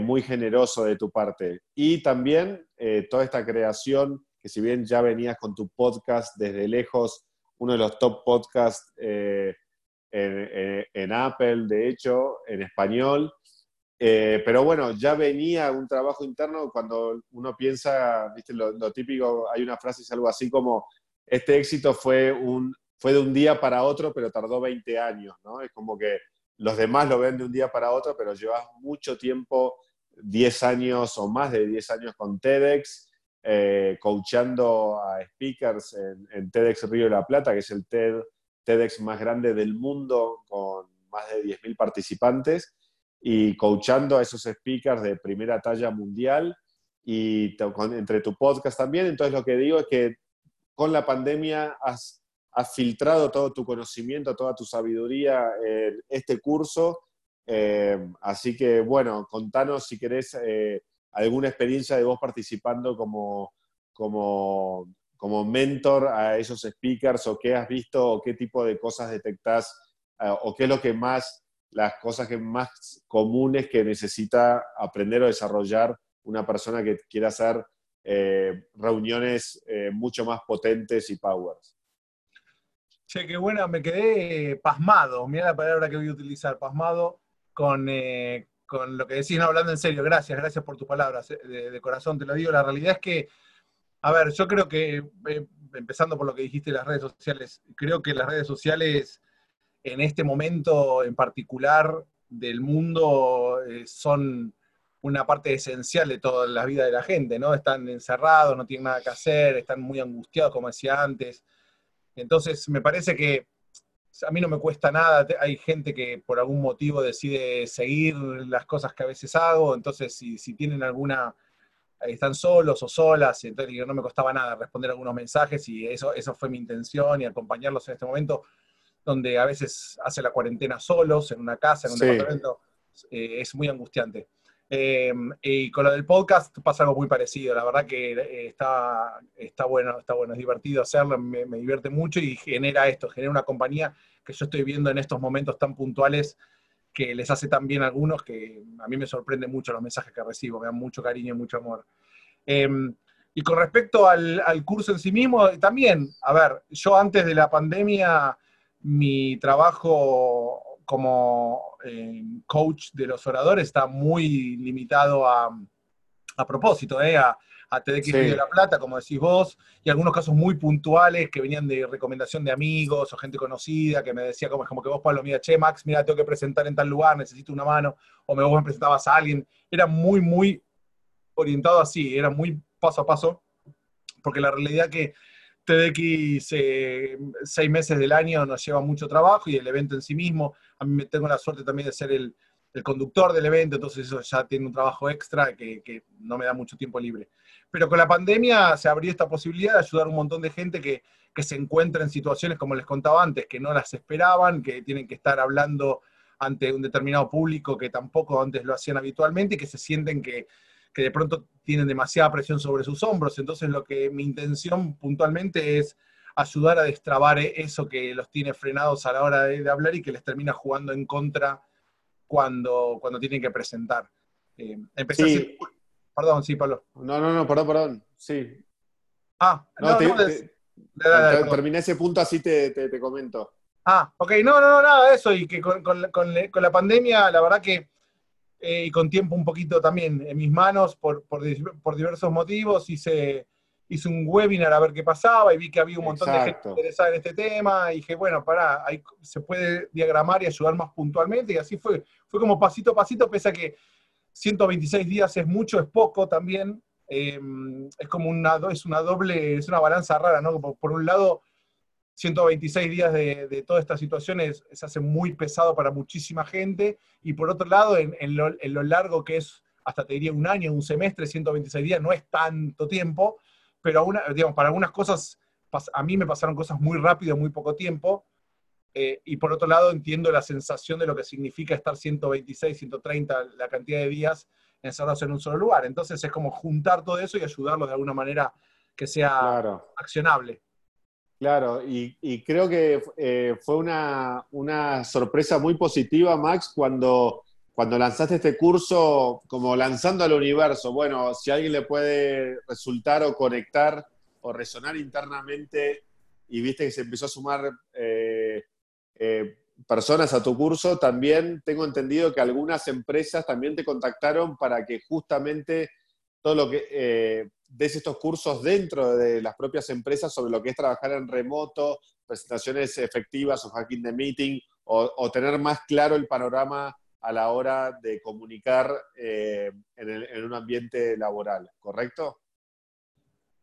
muy generoso de tu parte. Y también toda esta creación, que si bien ya venías con tu podcast desde lejos, uno de los top podcasts en, Apple, de hecho, en español. Eh, pero bueno, ya venía un trabajo interno cuando uno piensa, viste, lo, típico, hay una frase, es algo así como, este éxito fue, un, fue de un día para otro, pero tardó 20 años, ¿no? Es como que los demás lo ven de un día para otro, pero llevas mucho tiempo, 10 años o más de 10 años con TEDx, eh, coachando a speakers en, en, TEDx Río de la Plata, que es el TED TEDx más grande del mundo con más de 10.000 participantes y coachando a esos speakers de primera talla mundial y entre tu podcast también. Entonces lo que digo es que con la pandemia has, filtrado todo tu conocimiento, toda tu sabiduría en este curso. Eh, así que bueno, contanos si querés eh, alguna experiencia de vos participando como, como como mentor a esos speakers o qué has visto o qué tipo de cosas detectás eh, o qué es lo que más, las cosas que más comunes que necesita aprender o desarrollar una persona que quiera hacer eh, reuniones eh, mucho más potentes y powers. Che, qué buena, me quedé pasmado, mira la palabra que voy a utilizar, pasmado con, con lo que decís, no, hablando en serio, gracias, gracias por tus palabras, de corazón te lo digo, la realidad es que a ver, yo creo que, eh, empezando por lo que dijiste las redes sociales, creo que las redes sociales en este momento en particular del mundo eh, son una parte esencial de toda la vida de la gente, ¿no? Están encerrados, no tienen nada que hacer, están muy angustiados, como decía antes. Entonces, me parece que a mí no me cuesta nada, hay gente que por algún motivo decide seguir las cosas que a veces hago, entonces si, si tienen alguna están solos o solas, entonces no me costaba nada responder algunos mensajes y eso, eso fue mi intención y acompañarlos en este momento donde a veces hace la cuarentena solos, en una casa, en un departamento, eh, es muy angustiante. Em, y con lo del podcast pasa algo muy parecido. La verdad que eh, está, está bueno, está bueno, es divertido hacerlo, me, divierte mucho y genera esto, genera una compañía que yo estoy viendo en estos momentos tan puntuales que les hace tan bien a algunos que a mí me sorprende mucho los mensajes que recibo, me dan mucho cariño y mucho amor. Em, y con respecto al, al, curso en sí mismo, también, a ver, yo antes de la pandemia, mi trabajo como eh, coach de los oradores está muy limitado a, a propósito, eh, a, a TDX de la Plata, como decís vos, y algunos casos muy puntuales que venían de recomendación de amigos o gente conocida que me decía como, como que vos, Pablo, mira, che, Max, mira, tengo que presentar en tal lugar, necesito una mano, o me, vos me presentabas a alguien. Era muy, muy orientado así, era muy paso a paso, porque la realidad que TDX eh, seis meses del año nos lleva mucho trabajo y el evento en sí mismo, a mí me tengo la suerte también de ser el, conductor del evento, entonces eso ya tiene un trabajo extra que, no me da mucho tiempo libre. Pero con la pandemia se abrió esta posibilidad de ayudar a un montón de gente que, que se encuentra en situaciones, como les contaba antes, que no las esperaban, que tienen que estar hablando ante un determinado público que tampoco antes lo hacían habitualmente y que se sienten que, que de pronto tienen demasiada presión sobre sus hombros. Entonces, lo que mi intención puntualmente es ayudar a destrabar eso que los tiene frenados a la hora de, hablar y que les termina jugando en contra cuando, cuando tienen que presentar. Eh, empecé Perdón, sí, Pablo. No, no, no, perdón, perdón. Sí. Ah, no, terminé ese punto, así te, te, comento. Ah, ok, no, no, no, nada de eso. Y que con, con, con la pandemia, la verdad que eh, y con tiempo un poquito también en mis manos por, por, diversos motivos. Hice, hice un webinar a ver qué pasaba y vi que había un montón de gente interesada en este tema y dije, bueno, pará, ahí se puede diagramar y ayudar más puntualmente y así fue. Fue como pasito a pasito, pese a que 126 días es mucho, es poco también. Eh, es como una, es una doble, es una balanza rara, ¿no? por un lado 126 días de, toda esta situación se hace muy pesado para muchísima gente, y por otro lado, en, lo, largo que es, hasta te diría un año, un semestre, 126 días, no es tanto tiempo, pero digamos, para algunas cosas, a mí me pasaron cosas muy rápido en muy poco tiempo, eh, y por otro lado entiendo la sensación de lo que significa estar 126, 130, la cantidad de días encerrados en un solo lugar. Entonces es como juntar todo eso y ayudarlo de alguna manera que sea accionable. Claro, y, creo que eh, fue una, sorpresa muy positiva, Max, cuando, cuando lanzaste este curso, como lanzando al universo. Bueno, si a alguien le puede resultar o conectar o resonar internamente y viste que se empezó a sumar eh, eh, personas a tu curso, también tengo entendido que algunas empresas también te contactaron para que justamente todo lo que des estos cursos dentro de las propias empresas sobre lo que es trabajar en remoto, presentaciones efectivas o hacking de meeting, o, tener más claro el panorama a la hora de comunicar eh, en, un ambiente laboral, ¿correcto?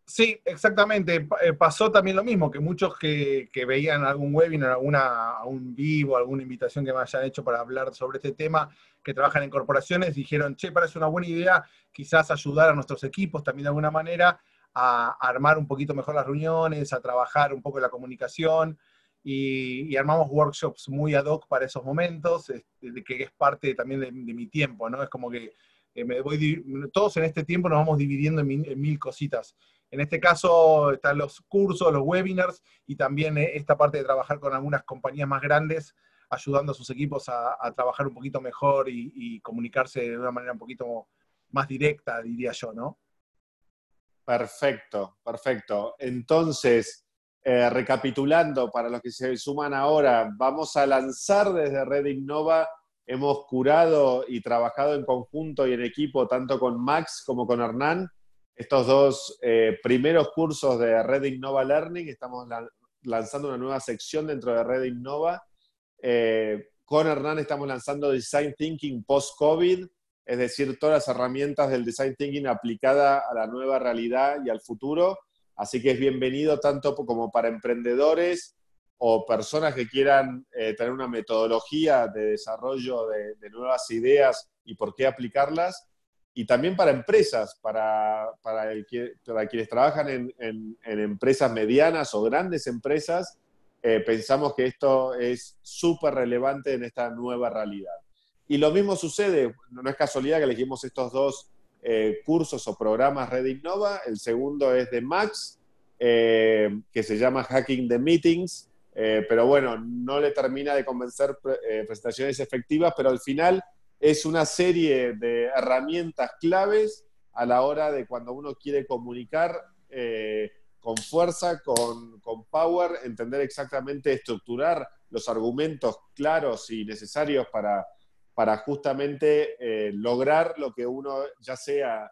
Sí, exactamente. Eh, pasó también lo mismo, que muchos que, veían algún webinar, alguna, algún vivo, alguna invitación que me hayan hecho para hablar sobre este tema, que trabajan en corporaciones, dijeron, che, parece una buena idea quizás ayudar a nuestros equipos también de alguna manera a, armar un poquito mejor las reuniones, a trabajar un poco la comunicación. Y, armamos workshops muy ad hoc para esos momentos, que es parte también de, mi tiempo, ¿no? Es como que eh, me voy, todos en este tiempo nos vamos dividiendo en mil cositas. En este caso están los cursos, los webinars y también eh, esta parte de trabajar con algunas compañías más grandes, ayudando a sus equipos a, trabajar un poquito mejor y, comunicarse de una manera un poquito más directa, diría yo, ¿no? Perfecto, perfecto. Entonces, eh, recapitulando, para los que se suman ahora, vamos a lanzar desde Red Innova. Hemos curado y trabajado en conjunto y en equipo, tanto con Max como con Hernán, estos dos eh, primeros cursos de Red Innova Learning. Estamos lanzando una nueva sección dentro de Red Innova. Eh, con Hernán estamos lanzando Design Thinking post-COVID, es decir, todas las herramientas del Design Thinking aplicada a la nueva realidad y al futuro. Así que es bienvenido tanto como para emprendedores o personas que quieran eh, tener una metodología de desarrollo de nuevas ideas y por qué aplicarlas, y también para empresas, para, para, el, para quienes trabajan en, en, empresas medianas o grandes empresas, eh, pensamos que esto es súper relevante en esta nueva realidad. Y lo mismo sucede, no es casualidad que elegimos estos dos eh, cursos o programas Red Innova. El segundo es de Max, eh, que se llama Hacking the Meetings. Eh, pero bueno, no le termina de convencer presentaciones efectivas, pero al final es una serie de herramientas claves a la hora de cuando uno quiere comunicar con fuerza, con, con, power, entender exactamente, estructurar los argumentos claros y necesarios para, para justamente eh, lograr lo que uno, ya sea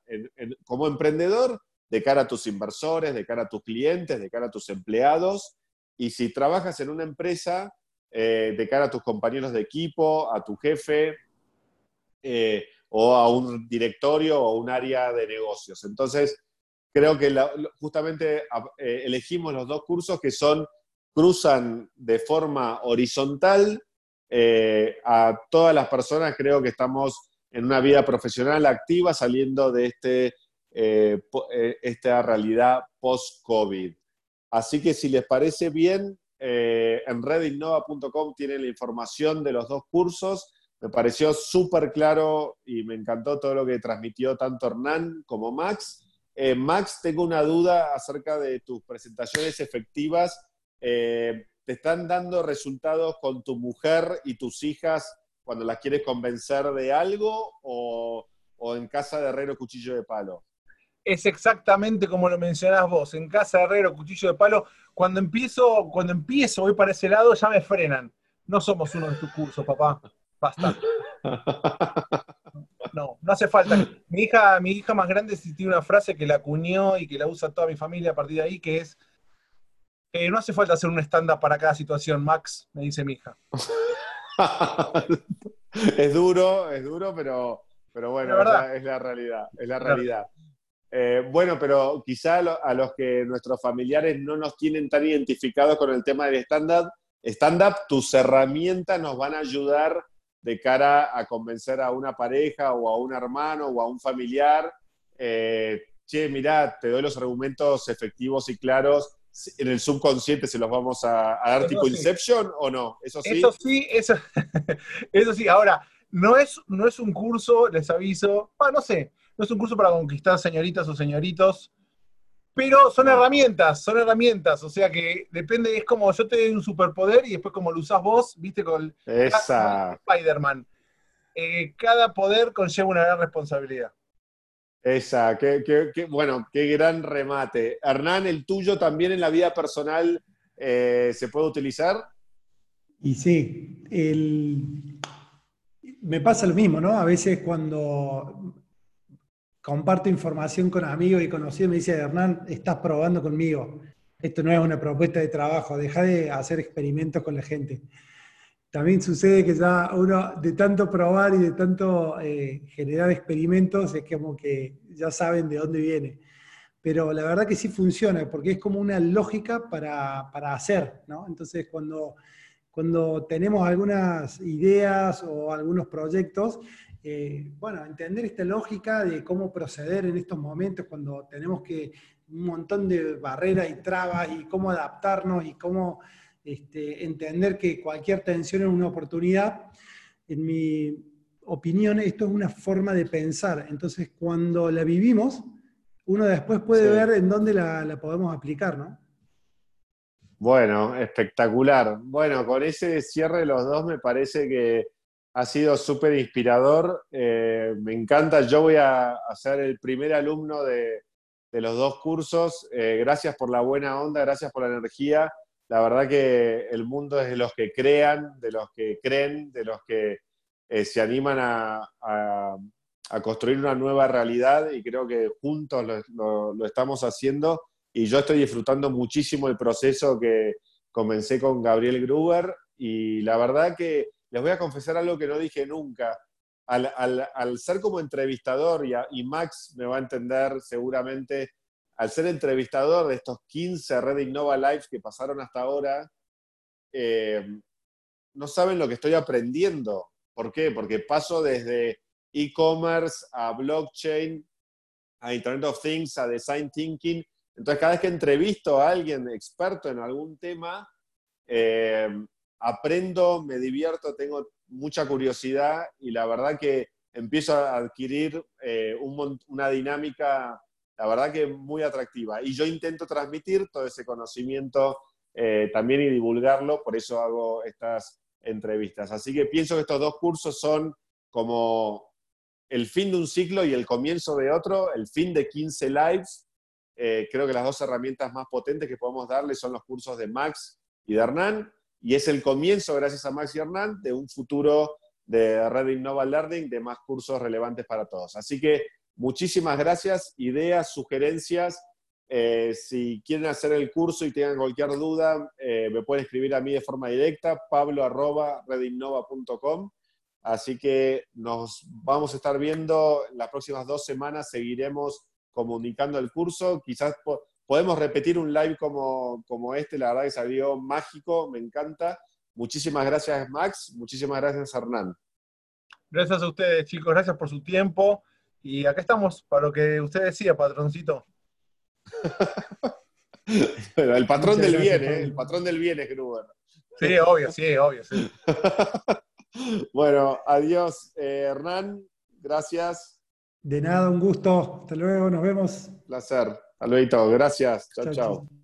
como emprendedor, de cara a tus inversores, de cara a tus clientes, de cara a tus empleados, y si trabajas en una empresa, eh, de cara a tus compañeros de equipo, a tu jefe, eh, o a un directorio o un área de negocios. Entonces, creo que justamente elegimos los dos cursos que son, cruzan de forma horizontal eh, a todas las personas creo que estamos en una vida profesional activa saliendo de este, eh, eh, esta realidad post-COVID. Así que si les parece bien, en redinnova.com tienen la información de los dos cursos. Me pareció súper claro y me encantó todo lo que transmitió tanto Hernán como Max. Max, tengo una duda acerca de tus presentaciones efectivas te están dando resultados con tu mujer y tus hijas cuando las quieres convencer de algo o, en casa de herrero cuchillo de palo? Es exactamente como lo mencionás vos, en casa de herrero cuchillo de palo. Cuando empiezo, cuando empiezo, voy para ese lado, ya me frenan. No somos uno de tus cursos, papá. Basta. No, no hace falta. Mi hija, mi hija más grande tiene una frase que la acuñó y que la usa toda mi familia a partir de ahí, que es eh, no hace falta hacer un estándar para cada situación, Max, me dice mi hija. es duro, es duro, pero, pero bueno, es la, realidad, es la realidad. Eh, bueno, pero quizá a los que nuestros familiares no nos tienen tan identificados con el tema del stand-up, stand-up, tus herramientas nos van a ayudar de cara a convencer a una pareja o a un hermano o a un familiar. Eh, che, mirá, te doy los argumentos efectivos y claros en el subconsciente se los vamos a, dar tipo Inception o no? Eso sí. Eso sí, eso, sí. Ahora, no es, no es un curso, les aviso, ah, no sé, no es un curso para conquistar señoritas o señoritos, pero son herramientas, son herramientas, o sea que depende, es como yo te doy un superpoder y después como lo usás vos, viste, con Spider-Man. Eh, cada poder conlleva una gran responsabilidad. Esa, qué, bueno, qué gran remate. Hernán, ¿el tuyo también en la vida personal eh, se puede utilizar? Y sí, me pasa lo mismo, ¿no? A veces cuando comparto información con amigos y conocidos, me dice, Hernán, estás probando conmigo. Esto no es una propuesta de trabajo, deja de hacer experimentos con la gente también sucede que ya uno de tanto probar y de tanto eh, generar experimentos es como que ya saben de dónde viene. Pero la verdad que sí funciona, porque es como una lógica para, hacer, ¿no? Entonces, cuando, cuando tenemos algunas ideas o algunos proyectos, eh, bueno, entender esta lógica de cómo proceder en estos momentos cuando tenemos que un montón de barreras y trabas y cómo adaptarnos y cómo este, entender que cualquier tensión es una oportunidad. En mi opinión, esto es una forma de pensar. Entonces, cuando la vivimos, uno después puede ver en dónde la, podemos aplicar, ¿no? Bueno, espectacular. Bueno, con ese cierre de los dos me parece que ha sido súper inspirador. Eh, me encanta. Yo voy a, ser el primer alumno de, los dos cursos. Eh, gracias por la buena onda, gracias por la energía la verdad que el mundo es de los que crean, de los que creen, de los que eh, se animan a, construir una nueva realidad y creo que juntos lo, estamos haciendo y yo estoy disfrutando muchísimo el proceso que comencé con Gabriel Gruber y la verdad que les voy a confesar algo que no dije nunca. Al, ser como entrevistador, y, y Max me va a entender seguramente, al ser entrevistador de estos 15 Red Innova Live que pasaron hasta ahora, eh, no saben lo que estoy aprendiendo. ¿Por qué? Porque paso desde e-commerce a blockchain, a Internet of Things, a Design Thinking. Entonces, cada vez que entrevisto a alguien experto en algún tema, eh, aprendo, me divierto, tengo mucha curiosidad y la verdad que empiezo a adquirir eh, una dinámica, la verdad que muy atractiva. Y yo intento transmitir todo ese conocimiento eh, también y divulgarlo, por eso hago estas entrevistas. Así que pienso que estos dos cursos son como el fin de un ciclo y el comienzo de otro, el fin de 15 lives. Eh, creo que las dos herramientas más potentes que podemos darle son los cursos de Max y de Hernán, y es el comienzo, gracias a Max y Hernán, de un futuro de Red Innova Learning, de más cursos relevantes para todos. Así que muchísimas gracias, ideas, sugerencias. Eh, si quieren hacer el curso y tengan cualquier duda, eh, me pueden escribir a mí de forma directa, pablo.redinnova.com. Así que nos vamos a estar viendo las próximas dos semanas, seguiremos comunicando el curso. Quizás podemos repetir un live como, como este, la verdad que salió mágico, me encanta. Muchísimas gracias, Max. Muchísimas gracias, Hernán. Gracias a ustedes, chicos. Gracias por su tiempo. Y acá estamos para lo que usted decía, patroncito. el patrón del bien, ¿eh? El patrón del bien es Gruber. Sí, obvio, sí, obvio, sí. bueno, adiós, eh, Hernán. Gracias. De nada, un gusto. Hasta luego, nos vemos. Placer. Hasta luego. Gracias. chao. chao.